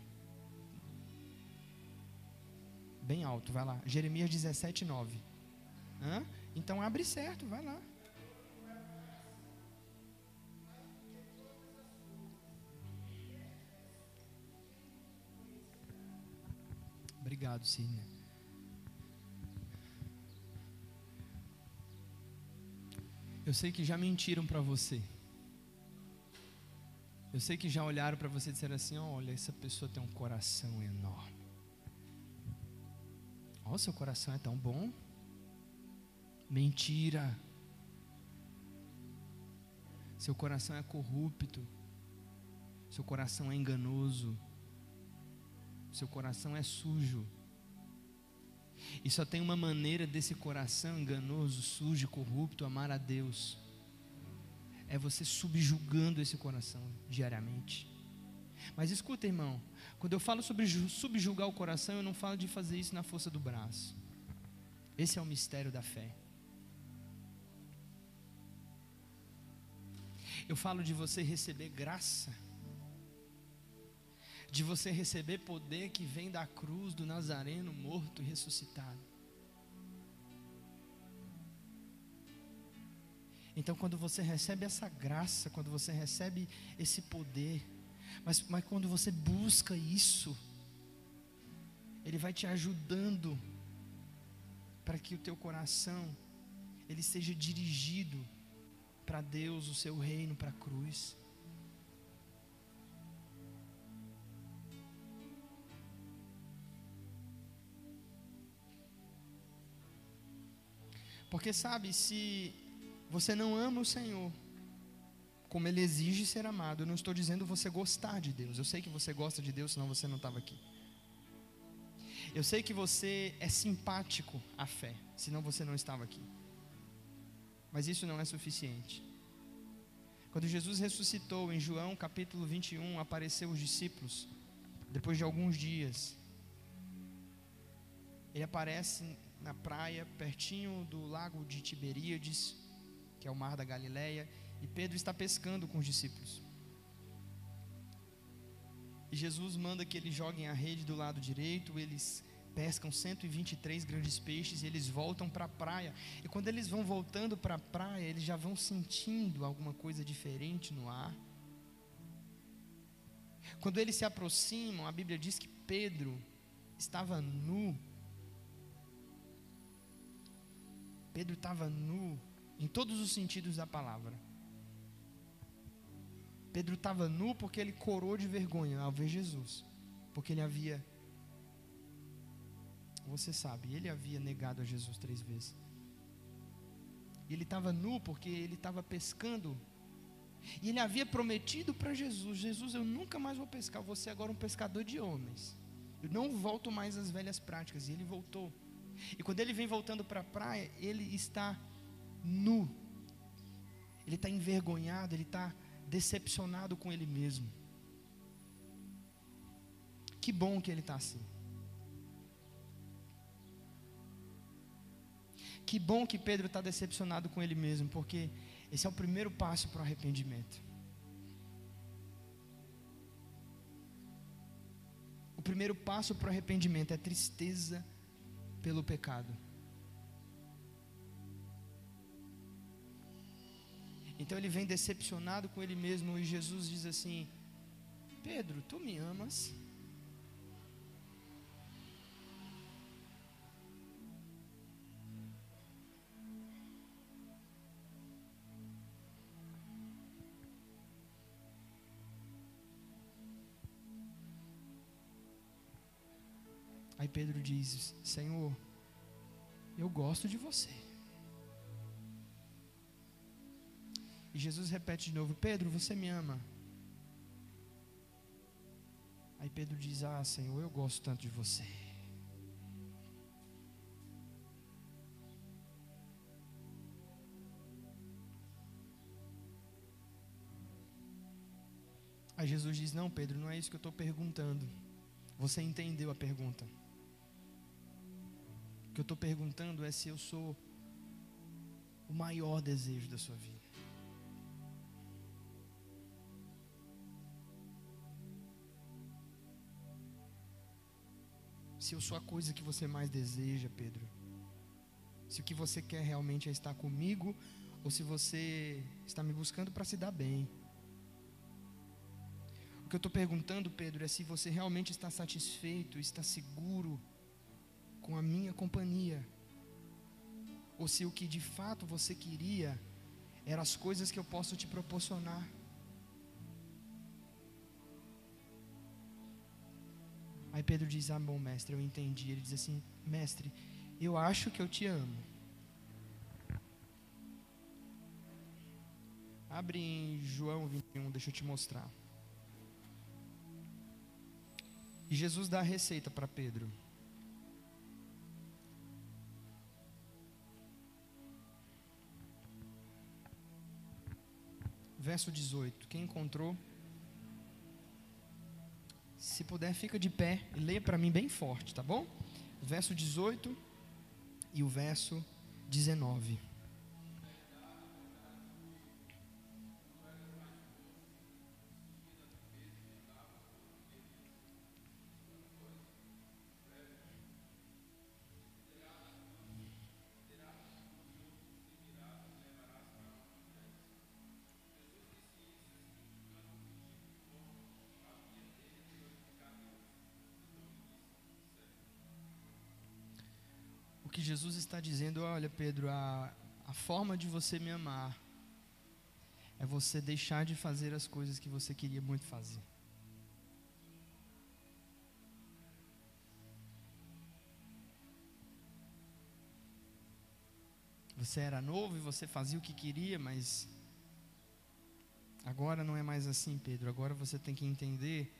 Bem alto, vai lá. Jeremias 17, 9. Hã? Então abre certo, vai lá. Obrigado, Sidney. Eu sei que já mentiram para você. Eu sei que já olharam para você e disseram assim: olha, essa pessoa tem um coração enorme. Olha, seu coração é tão bom. Mentira. Seu coração é corrupto. Seu coração é enganoso. Seu coração é sujo. E só tem uma maneira desse coração enganoso, sujo, corrupto amar a Deus. É você subjugando esse coração diariamente. Mas escuta, irmão, quando eu falo sobre subjugar o coração, eu não falo de fazer isso na força do braço. Esse é o mistério da fé. Eu falo de você receber graça de você receber poder que vem da cruz do Nazareno morto e ressuscitado. Então, quando você recebe essa graça, quando você recebe esse poder, mas, mas quando você busca isso, Ele vai te ajudando para que o teu coração ele seja dirigido para Deus, o seu reino, para a cruz. Porque sabe, se você não ama o Senhor, como Ele exige ser amado, eu não estou dizendo você gostar de Deus. Eu sei que você gosta de Deus, senão você não estava aqui. Eu sei que você é simpático à fé, senão você não estava aqui. Mas isso não é suficiente. Quando Jesus ressuscitou em João capítulo 21, apareceu os discípulos. depois de alguns dias, ele aparece na praia, pertinho do lago de Tiberíades, que é o mar da Galileia, e Pedro está pescando com os discípulos. E Jesus manda que eles joguem a rede do lado direito, eles pescam 123 grandes peixes e eles voltam para a praia. E quando eles vão voltando para a praia, eles já vão sentindo alguma coisa diferente no ar. Quando eles se aproximam, a Bíblia diz que Pedro estava nu. Pedro estava nu em todos os sentidos da palavra. Pedro estava nu porque ele corou de vergonha ao ver Jesus, porque ele havia, você sabe, ele havia negado a Jesus três vezes. Ele estava nu porque ele estava pescando e ele havia prometido para Jesus: Jesus, eu nunca mais vou pescar, ser agora um pescador de homens. Eu não volto mais às velhas práticas. E ele voltou. E quando ele vem voltando para a praia, ele está nu. Ele está envergonhado, ele está decepcionado com ele mesmo. Que bom que ele está assim. Que bom que Pedro está decepcionado com ele mesmo, porque esse é o primeiro passo para o arrependimento. O primeiro passo para o arrependimento é tristeza pelo pecado. Então ele vem decepcionado com ele mesmo e Jesus diz assim: Pedro, tu me amas? Pedro diz: Senhor, eu gosto de você. E Jesus repete de novo: Pedro, você me ama? Aí Pedro diz: Ah, Senhor, eu gosto tanto de você. Aí Jesus diz: Não, Pedro, não é isso que eu estou perguntando. Você entendeu a pergunta. O que eu estou perguntando é se eu sou o maior desejo da sua vida. Se eu sou a coisa que você mais deseja, Pedro. Se o que você quer realmente é estar comigo, ou se você está me buscando para se dar bem. O que eu estou perguntando, Pedro, é se você realmente está satisfeito, está seguro com a minha companhia, ou se o que de fato você queria eram as coisas que eu posso te proporcionar. Aí Pedro diz: Ah, bom, mestre, eu entendi. Ele diz assim: Mestre, eu acho que eu te amo. Abre em João 21, deixa eu te mostrar. E Jesus dá a receita para Pedro. Verso 18. Quem encontrou? Se puder, fica de pé e leia para mim bem forte, tá bom? Verso 18 e o verso 19. Jesus está dizendo: olha, Pedro, a, a forma de você me amar é você deixar de fazer as coisas que você queria muito fazer. Você era novo e você fazia o que queria, mas agora não é mais assim, Pedro. Agora você tem que entender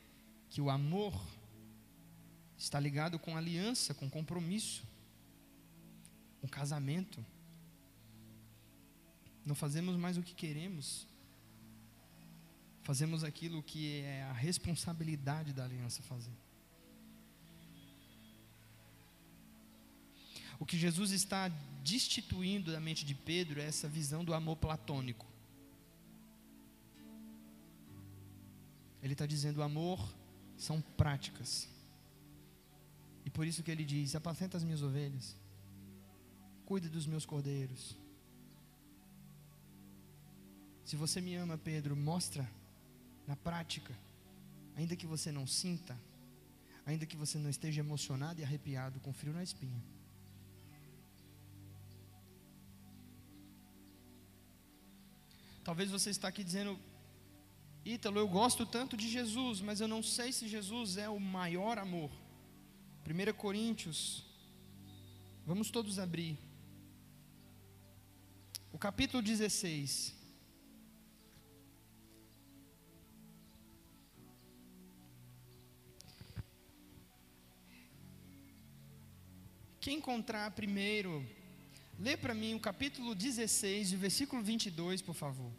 que o amor está ligado com aliança, com compromisso um casamento. Não fazemos mais o que queremos, fazemos aquilo que é a responsabilidade da aliança fazer. O que Jesus está destituindo da mente de Pedro é essa visão do amor platônico. Ele está dizendo: o amor são práticas. E por isso que ele diz: apacenta as minhas ovelhas cuide dos meus cordeiros. Se você me ama, Pedro, mostra na prática, ainda que você não sinta, ainda que você não esteja emocionado e arrepiado com frio na espinha. Talvez você está aqui dizendo, Ítalo, eu gosto tanto de Jesus, mas eu não sei se Jesus é o maior amor. 1 Coríntios, vamos todos abrir. Capítulo 16. Quem encontrar primeiro, lê para mim o capítulo 16, o versículo 22, por favor.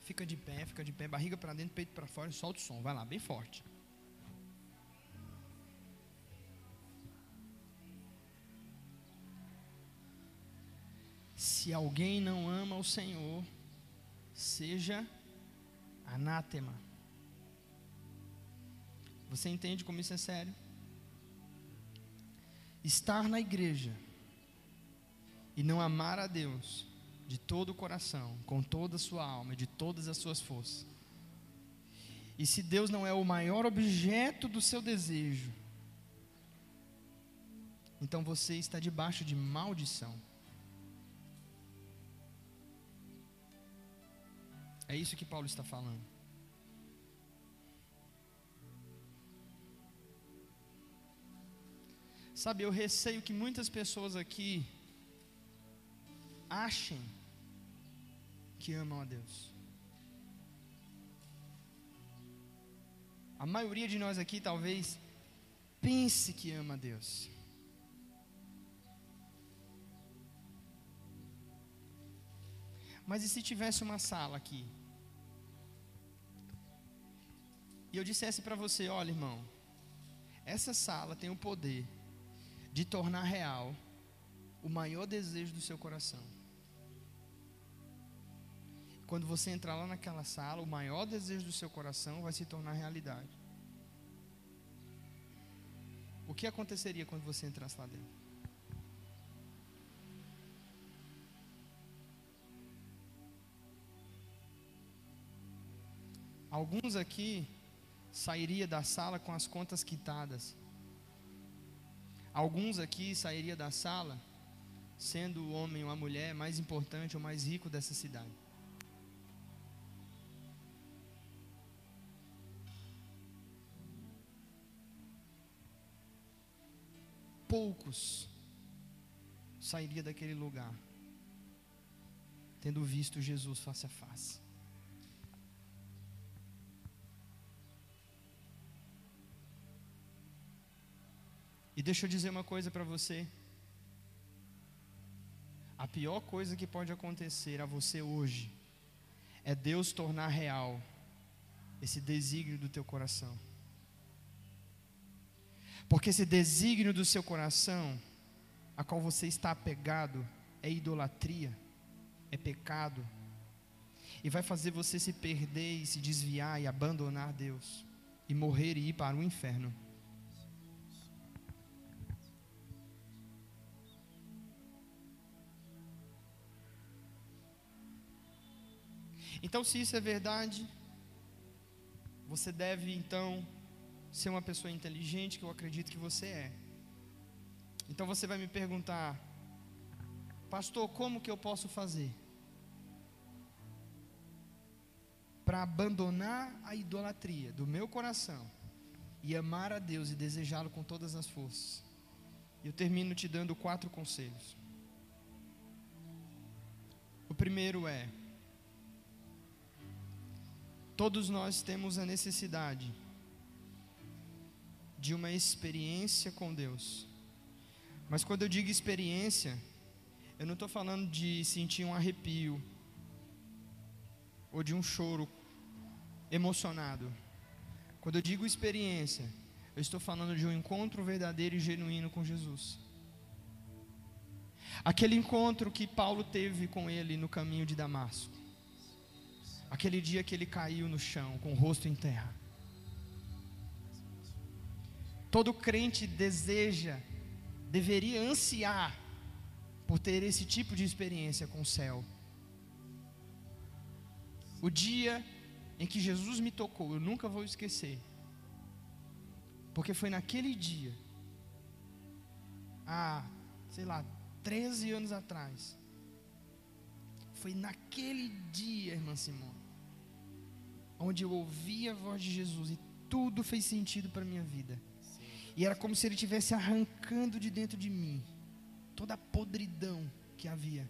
Fica de pé, fica de pé, barriga para dentro, peito para fora, solta o som. Vai lá, bem forte. Se alguém não ama o Senhor, seja anátema. Você entende como isso é sério? Estar na igreja e não amar a Deus de todo o coração, com toda a sua alma, de todas as suas forças. E se Deus não é o maior objeto do seu desejo, então você está debaixo de maldição. É isso que Paulo está falando. Sabe, eu receio que muitas pessoas aqui achem que amam a Deus. A maioria de nós aqui talvez pense que ama a Deus. Mas e se tivesse uma sala aqui? E eu dissesse para você: olha, irmão, essa sala tem o poder de tornar real o maior desejo do seu coração. Quando você entrar lá naquela sala, o maior desejo do seu coração vai se tornar realidade. O que aconteceria quando você entrasse lá dentro? Alguns aqui sairia da sala com as contas quitadas. Alguns aqui sairia da sala sendo o homem ou a mulher mais importante ou mais rico dessa cidade. poucos sairia daquele lugar tendo visto Jesus face a face. E deixa eu dizer uma coisa para você. A pior coisa que pode acontecer a você hoje é Deus tornar real esse desígnio do teu coração. Porque esse desígnio do seu coração, a qual você está apegado, é idolatria, é pecado, e vai fazer você se perder e se desviar e abandonar Deus, e morrer e ir para o inferno. Então, se isso é verdade, você deve então ser uma pessoa inteligente, que eu acredito que você é. Então você vai me perguntar, pastor, como que eu posso fazer para abandonar a idolatria do meu coração e amar a Deus e desejá-lo com todas as forças? Eu termino te dando quatro conselhos. O primeiro é: todos nós temos a necessidade de uma experiência com Deus. Mas quando eu digo experiência, eu não estou falando de sentir um arrepio ou de um choro emocionado. Quando eu digo experiência, eu estou falando de um encontro verdadeiro e genuíno com Jesus. Aquele encontro que Paulo teve com ele no caminho de Damasco. Aquele dia que ele caiu no chão, com o rosto em terra. Todo crente deseja, deveria ansiar por ter esse tipo de experiência com o céu. O dia em que Jesus me tocou, eu nunca vou esquecer. Porque foi naquele dia, há, sei lá, 13 anos atrás. Foi naquele dia, irmã Simone, onde eu ouvi a voz de Jesus e tudo fez sentido para minha vida. Sim. E era como se ele estivesse arrancando de dentro de mim toda a podridão que havia.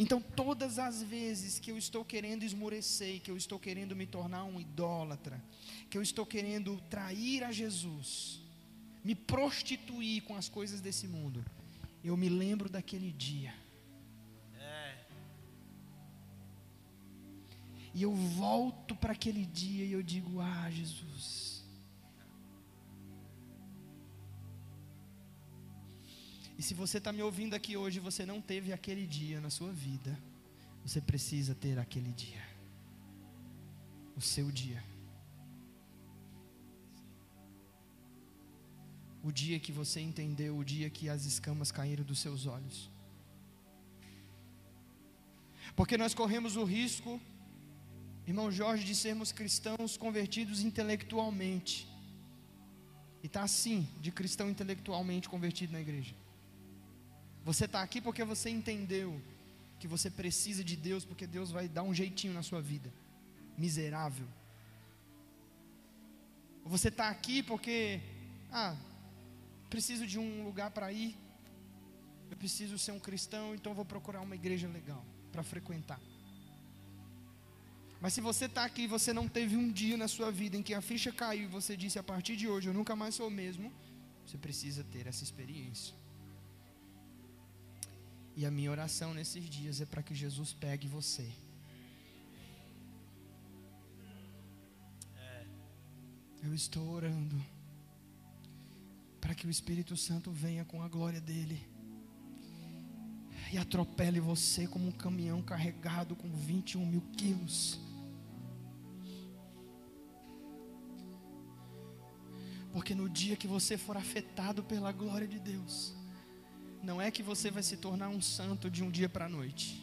Então, todas as vezes que eu estou querendo esmorecer, que eu estou querendo me tornar um idólatra, que eu estou querendo trair a Jesus, me prostituir com as coisas desse mundo, eu me lembro daquele dia. E eu volto para aquele dia e eu digo: Ah, Jesus E se você está me ouvindo aqui hoje você não teve aquele dia na sua vida, você precisa ter aquele dia. O seu dia. O dia que você entendeu, o dia que as escamas caíram dos seus olhos. Porque nós corremos o risco, irmão Jorge, de sermos cristãos convertidos intelectualmente. E está assim, de cristão intelectualmente convertido na igreja. Você está aqui porque você entendeu que você precisa de Deus, porque Deus vai dar um jeitinho na sua vida. Miserável. Você está aqui porque, ah, preciso de um lugar para ir. Eu preciso ser um cristão, então vou procurar uma igreja legal para frequentar. Mas se você está aqui e você não teve um dia na sua vida em que a ficha caiu e você disse a partir de hoje eu nunca mais sou o mesmo, você precisa ter essa experiência. E a minha oração nesses dias é para que Jesus pegue você. Eu estou orando para que o Espírito Santo venha com a glória dele e atropele você como um caminhão carregado com 21 mil quilos. Porque no dia que você for afetado pela glória de Deus, não é que você vai se tornar um santo de um dia para a noite.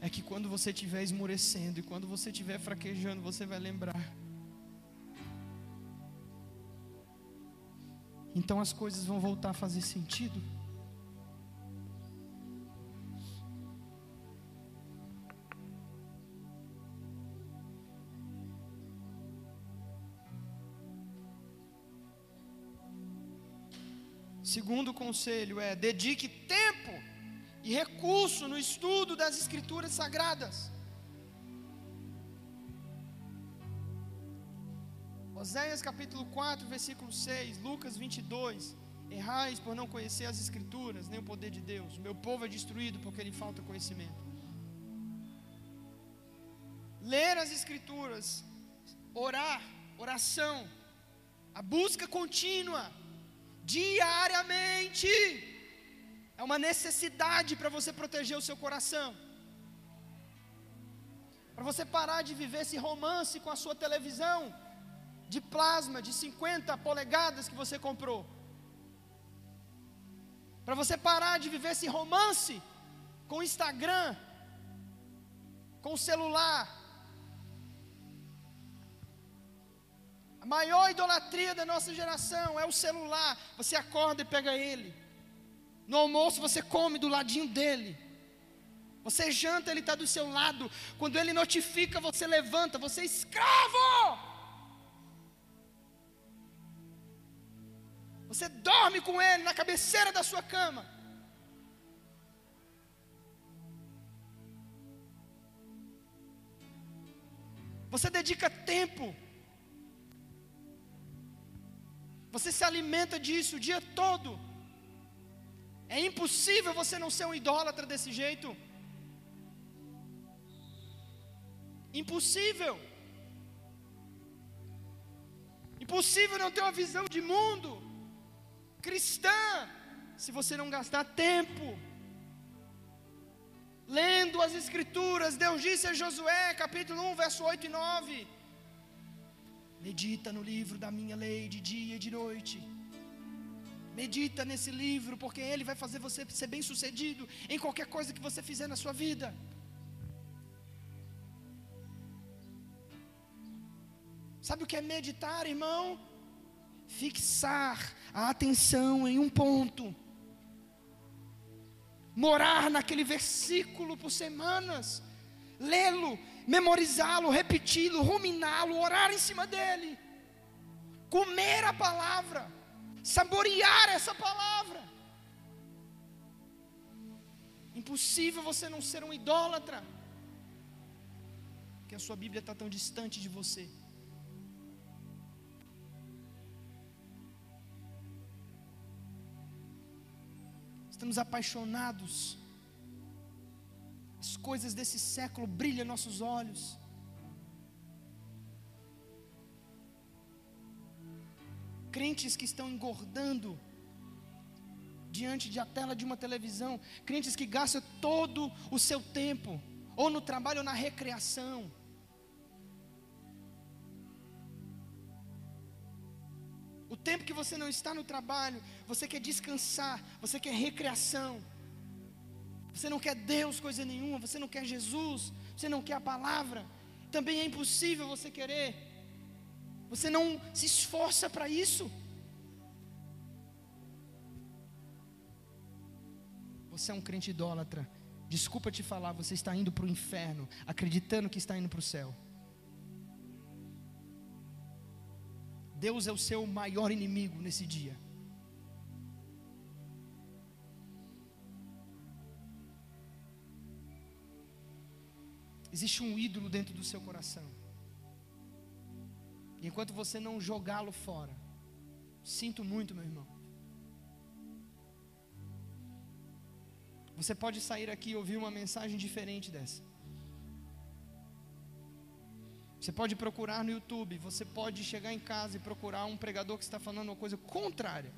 É que quando você estiver esmorecendo e quando você estiver fraquejando, você vai lembrar. Então as coisas vão voltar a fazer sentido. Segundo conselho é: dedique tempo e recurso no estudo das Escrituras Sagradas. Oséias capítulo 4, versículo 6, Lucas 22. Errais por não conhecer as Escrituras, nem o poder de Deus. Meu povo é destruído porque lhe falta conhecimento. Ler as Escrituras, orar, oração, a busca contínua diariamente. É uma necessidade para você proteger o seu coração. Para você parar de viver esse romance com a sua televisão de plasma de 50 polegadas que você comprou. Para você parar de viver esse romance com o Instagram, com o celular, A maior idolatria da nossa geração é o celular. Você acorda e pega ele. No almoço você come do ladinho dele. Você janta, ele está do seu lado. Quando ele notifica, você levanta. Você é escravo. Você dorme com ele na cabeceira da sua cama. Você dedica tempo Você se alimenta disso o dia todo. É impossível você não ser um idólatra desse jeito. Impossível. Impossível não ter uma visão de mundo cristã se você não gastar tempo lendo as escrituras. Deus disse a Josué, capítulo 1, verso 8 e 9: Medita no livro da minha lei de dia e de noite. Medita nesse livro, porque ele vai fazer você ser bem-sucedido em qualquer coisa que você fizer na sua vida. Sabe o que é meditar, irmão? Fixar a atenção em um ponto. Morar naquele versículo por semanas. Lê-lo, memorizá-lo, repeti-lo, ruminá-lo, orar em cima dele. Comer a palavra. Saborear essa palavra. Impossível você não ser um idólatra. Porque a sua Bíblia está tão distante de você. estamos apaixonados. As coisas desse século brilham nossos olhos. Crentes que estão engordando diante da tela de uma televisão, crentes que gastam todo o seu tempo, ou no trabalho ou na recreação. O tempo que você não está no trabalho, você quer descansar, você quer recreação. Você não quer Deus coisa nenhuma, você não quer Jesus, você não quer a palavra. Também é impossível você querer. Você não se esforça para isso. Você é um crente idólatra. Desculpa te falar, você está indo para o inferno, acreditando que está indo para o céu. Deus é o seu maior inimigo nesse dia. Existe um ídolo dentro do seu coração. E enquanto você não jogá-lo fora, sinto muito, meu irmão. Você pode sair aqui e ouvir uma mensagem diferente dessa. Você pode procurar no YouTube, você pode chegar em casa e procurar um pregador que está falando uma coisa contrária.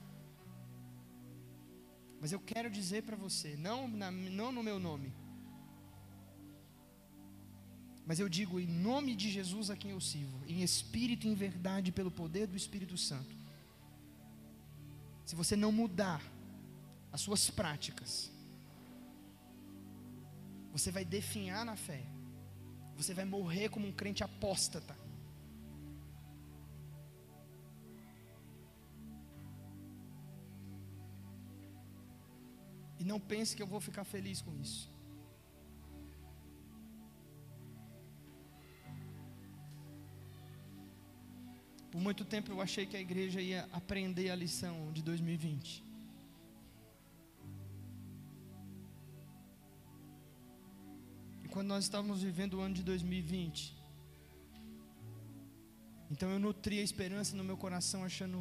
Mas eu quero dizer para você, não, na, não no meu nome, mas eu digo em nome de Jesus a quem eu sirvo, em espírito e em verdade, pelo poder do Espírito Santo. Se você não mudar as suas práticas, você vai definhar na fé você vai morrer como um crente apóstata. E não pense que eu vou ficar feliz com isso. Por muito tempo eu achei que a igreja ia aprender a lição de 2020. quando nós estávamos vivendo o ano de 2020. Então eu nutri a esperança no meu coração, achando: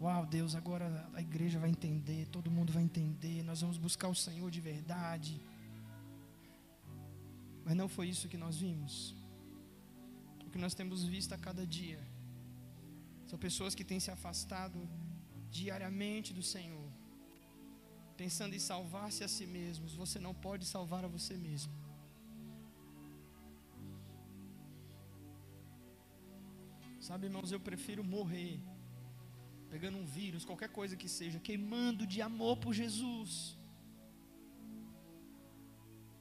Uau, Deus, agora a igreja vai entender, todo mundo vai entender, nós vamos buscar o Senhor de verdade. Mas não foi isso que nós vimos. O que nós temos visto a cada dia são pessoas que têm se afastado diariamente do Senhor, pensando em salvar-se a si mesmos. Você não pode salvar a você mesmo. Sabe, irmãos, eu prefiro morrer pegando um vírus, qualquer coisa que seja, queimando de amor por Jesus,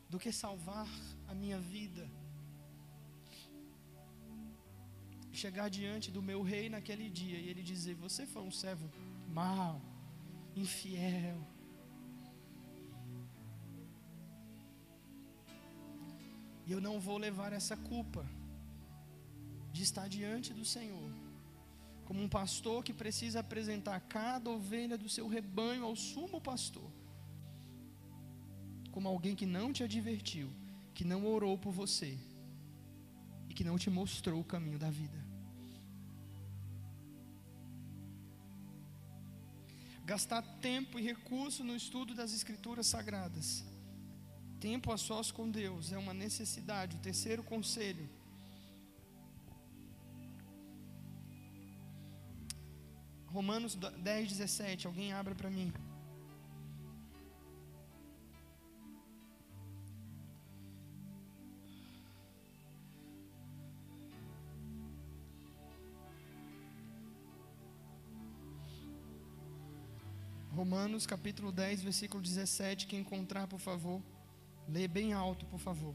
do que salvar a minha vida. Chegar diante do meu rei naquele dia e ele dizer: Você foi um servo mau, infiel. E eu não vou levar essa culpa de estar diante do Senhor, como um pastor que precisa apresentar cada ovelha do seu rebanho ao sumo pastor, como alguém que não te advertiu, que não orou por você e que não te mostrou o caminho da vida. Gastar tempo e recurso no estudo das Escrituras Sagradas. Tempo a sós com Deus é uma necessidade. O terceiro conselho Romanos 10, 17. Alguém abra para mim. Romanos capítulo 10, versículo 17. Quem encontrar, por favor, lê bem alto, por favor.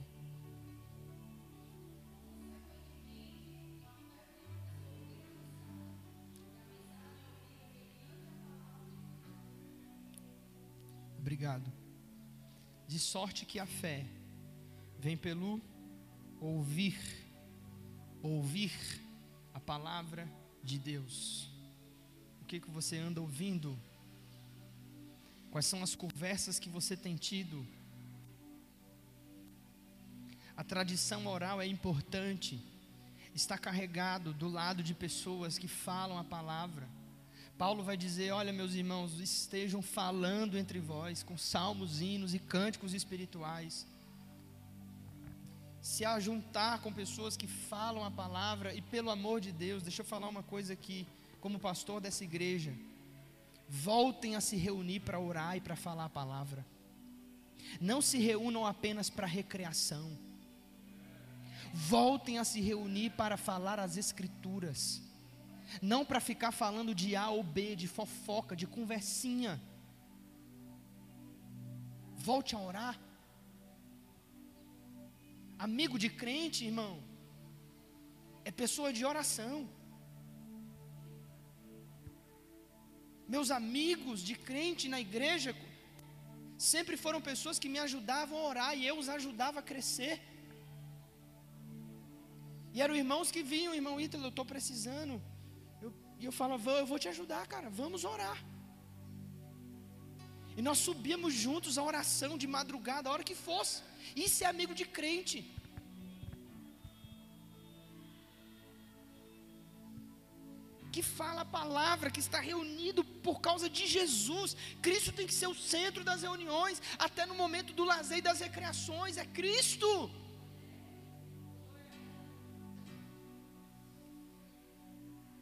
Obrigado. De sorte que a fé vem pelo ouvir, ouvir a palavra de Deus. O que que você anda ouvindo? Quais são as conversas que você tem tido? A tradição oral é importante. Está carregado do lado de pessoas que falam a palavra. Paulo vai dizer: Olha, meus irmãos, estejam falando entre vós com salmos, hinos e cânticos espirituais. Se ajuntar com pessoas que falam a palavra, e pelo amor de Deus, deixa eu falar uma coisa aqui, como pastor dessa igreja. Voltem a se reunir para orar e para falar a palavra. Não se reúnam apenas para recreação. Voltem a se reunir para falar as Escrituras não para ficar falando de A ou B, de fofoca, de conversinha. Volte a orar. Amigo de crente, irmão, é pessoa de oração. Meus amigos de crente na igreja sempre foram pessoas que me ajudavam a orar e eu os ajudava a crescer. E eram irmãos que vinham, irmão Ítalo, eu estou precisando. E eu falava, eu vou te ajudar, cara, vamos orar. E nós subíamos juntos a oração de madrugada, a hora que fosse. Isso é amigo de crente. Que fala a palavra, que está reunido por causa de Jesus. Cristo tem que ser o centro das reuniões, até no momento do lazer e das recreações, é Cristo.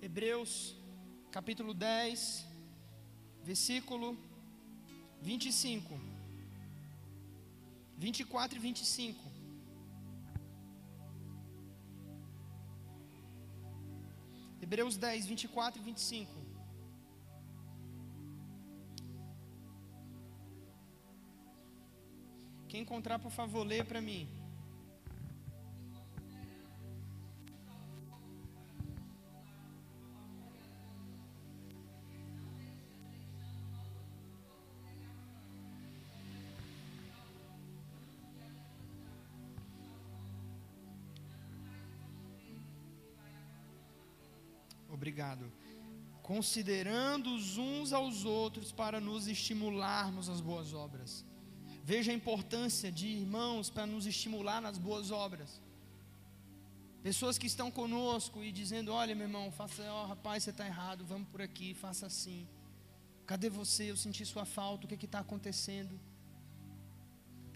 Hebreus, capítulo 10, versículo 25. 24 e 25. Hebreus 10, 24 e 25. Quem encontrar, por favor, leia para mim. Obrigado. Considerando-os uns aos outros para nos estimularmos às boas obras. Veja a importância de irmãos para nos estimular nas boas obras. Pessoas que estão conosco e dizendo: Olha, meu irmão, faça, ó, oh, rapaz, você está errado, vamos por aqui, faça assim. Cadê você? Eu senti sua falta, o que está acontecendo?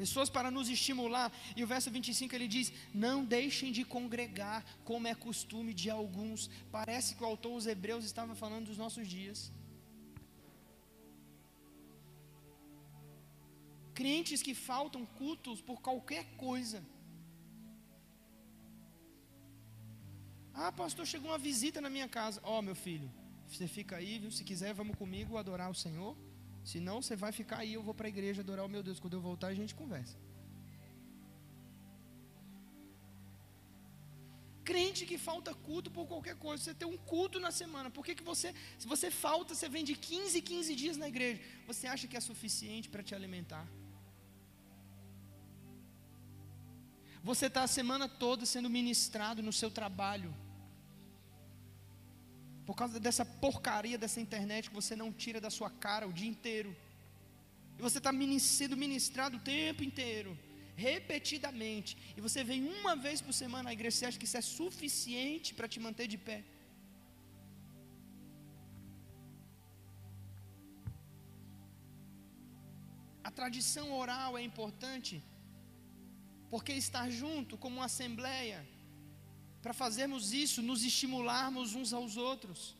Pessoas para nos estimular. E o verso 25 ele diz: Não deixem de congregar, como é costume de alguns. Parece que o autor os Hebreus estava falando dos nossos dias. Crentes que faltam cultos por qualquer coisa. Ah, pastor, chegou uma visita na minha casa. Ó, oh, meu filho, você fica aí, viu? Se quiser, vamos comigo adorar o Senhor. Senão você vai ficar aí, eu vou para a igreja adorar o meu Deus. Quando eu voltar, a gente conversa. Crente que falta culto por qualquer coisa, você tem um culto na semana. Por que, que você, se você falta, você vem de 15 15 dias na igreja, você acha que é suficiente para te alimentar? Você está a semana toda sendo ministrado no seu trabalho por causa dessa porcaria dessa internet que você não tira da sua cara o dia inteiro. E você está sendo ministrado o tempo inteiro, repetidamente. E você vem uma vez por semana à igreja, você acha que isso é suficiente para te manter de pé? A tradição oral é importante, porque estar junto como uma assembleia para fazermos isso, nos estimularmos uns aos outros.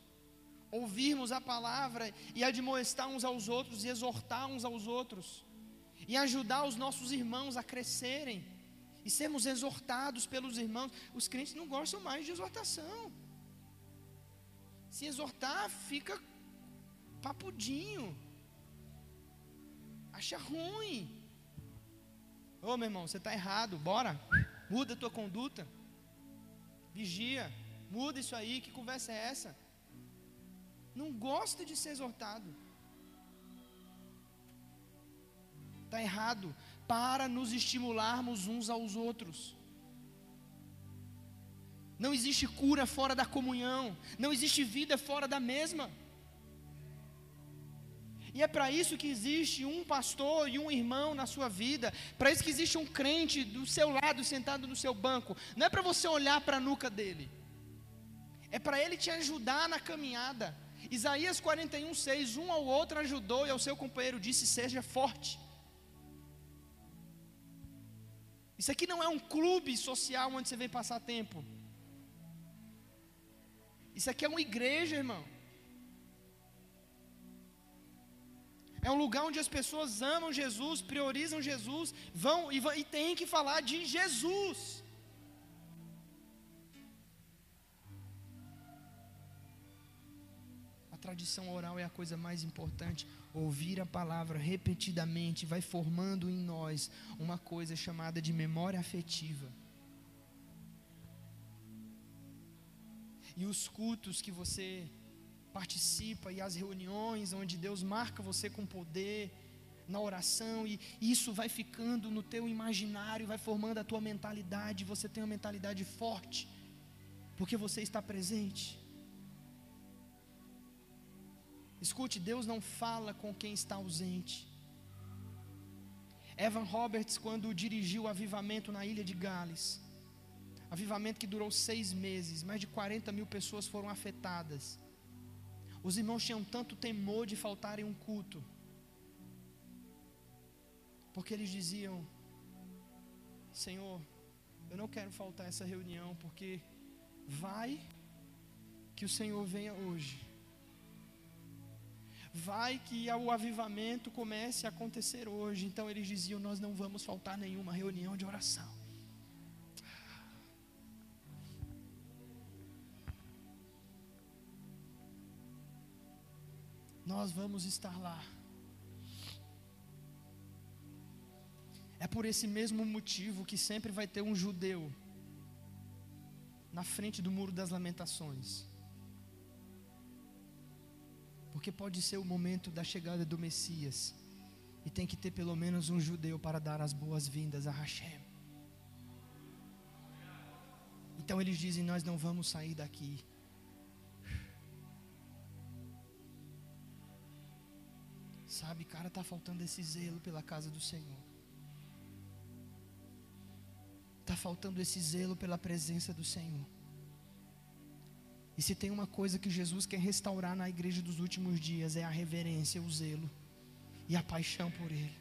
ouvirmos a palavra e admoestar uns aos outros e exortar uns aos outros, e ajudar os nossos irmãos a crescerem e sermos exortados pelos irmãos. Os crentes não gostam mais de exortação. Se exortar, fica papudinho, acha ruim. Ô meu irmão, você está errado, bora, muda a tua conduta, vigia, muda isso aí, que conversa é essa? não gosta de ser exortado. Está errado. Para nos estimularmos uns aos outros. Não existe cura fora da comunhão. Não existe vida fora da mesma. E é para isso que existe um pastor e um irmão na sua vida. Para isso que existe um crente do seu lado, sentado no seu banco. Não é para você olhar para a nuca dele. É para ele te ajudar na caminhada. Isaías 41, 6: Um ao outro ajudou e ao seu companheiro disse: Seja forte. Isso aqui não é um clube social onde você vem passar tempo. Isso aqui é uma igreja, irmão. É um lugar onde as pessoas amam Jesus, priorizam Jesus, vão e, e têm que falar de Jesus. tradição oral é a coisa mais importante. Ouvir a palavra repetidamente vai formando em nós uma coisa chamada de memória afetiva. E os cultos que você participa e as reuniões onde Deus marca você com poder na oração e isso vai ficando no teu imaginário, vai formando a tua mentalidade, você tem uma mentalidade forte porque você está presente. Escute, Deus não fala com quem está ausente. Evan Roberts, quando dirigiu o avivamento na ilha de Gales, avivamento que durou seis meses, mais de 40 mil pessoas foram afetadas. Os irmãos tinham tanto temor de faltarem um culto, porque eles diziam: Senhor, eu não quero faltar essa reunião, porque vai que o Senhor venha hoje vai que o avivamento comece a acontecer hoje. Então eles diziam: Nós não vamos faltar nenhuma reunião de oração. Nós vamos estar lá. É por esse mesmo motivo que sempre vai ter um judeu na frente do muro das lamentações. Porque pode ser o momento da chegada do Messias. E tem que ter pelo menos um judeu para dar as boas-vindas a Hashem. Então eles dizem: Nós não vamos sair daqui. Sabe, cara, está faltando esse zelo pela casa do Senhor. Está faltando esse zelo pela presença do Senhor. E se tem uma coisa que Jesus quer restaurar na igreja dos últimos dias é a reverência, o zelo e a paixão por Ele.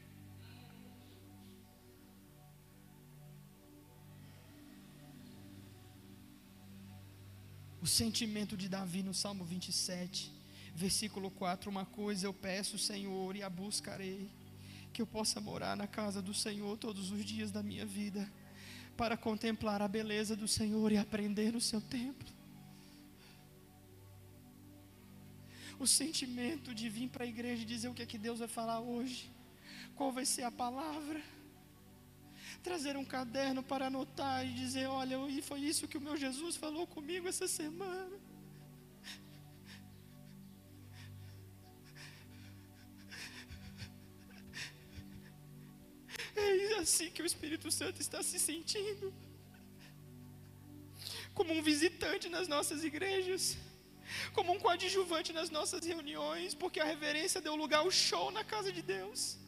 O sentimento de Davi no Salmo 27, versículo 4: Uma coisa eu peço, Senhor, e a buscarei, que eu possa morar na casa do Senhor todos os dias da minha vida, para contemplar a beleza do Senhor e aprender no seu templo. o sentimento de vir para a igreja e dizer o que é que Deus vai falar hoje, qual vai ser a palavra. Trazer um caderno para anotar e dizer: Olha, foi isso que o meu Jesus falou comigo essa semana. É assim que o Espírito Santo está se sentindo, como um visitante nas nossas igrejas como um coadjuvante nas nossas reuniões, porque a reverência deu lugar ao show na casa de Deus.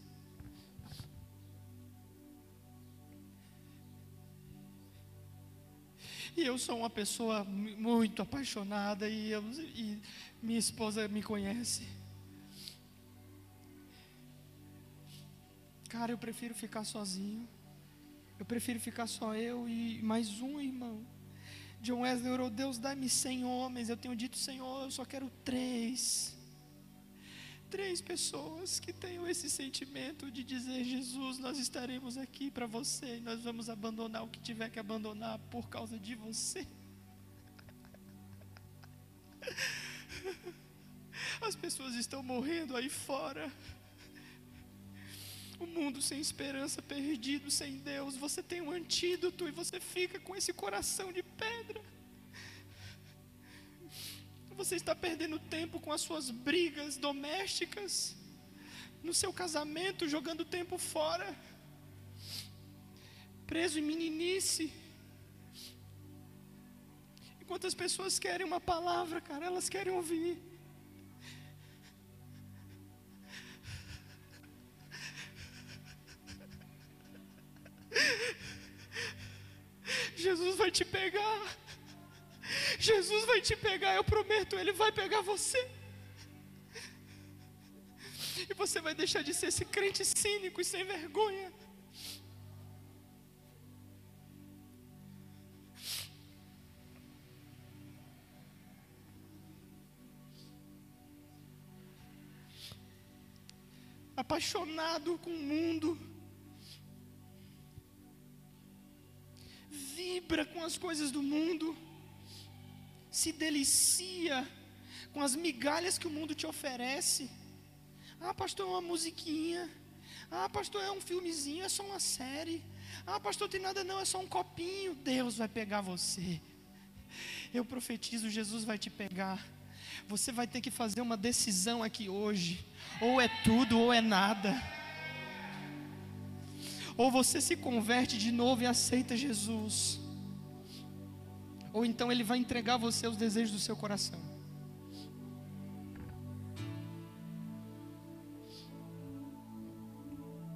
E eu sou uma pessoa muito apaixonada e, eu, e minha esposa me conhece. Cara, eu prefiro ficar sozinho. Eu prefiro ficar só eu e mais um irmão John Wesley orou, Deus dá-me cem homens. Eu tenho dito, Senhor, eu só quero três. Três pessoas que tenham esse sentimento de dizer, Jesus, nós estaremos aqui para você e nós vamos abandonar o que tiver que abandonar por causa de você. As pessoas estão morrendo aí fora. O mundo sem esperança, perdido, sem Deus. Você tem um antídoto e você fica com esse coração de pedra. Você está perdendo tempo com as suas brigas domésticas, no seu casamento, jogando tempo fora, preso em meninice. Enquanto as pessoas querem uma palavra, cara, elas querem ouvir. Jesus vai te pegar. Jesus vai te pegar, eu prometo, Ele vai pegar você. E você vai deixar de ser esse crente cínico e sem vergonha. Apaixonado com o mundo vibra com as coisas do mundo, se delicia com as migalhas que o mundo te oferece. Ah, pastor, é uma musiquinha. Ah, pastor, é um filmezinho, é só uma série. Ah, pastor, tem nada não, é só um copinho. Deus vai pegar você. Eu profetizo, Jesus vai te pegar. Você vai ter que fazer uma decisão aqui hoje. Ou é tudo ou é nada. Ou você se converte de novo e aceita Jesus. Ou então ele vai entregar você os desejos do seu coração.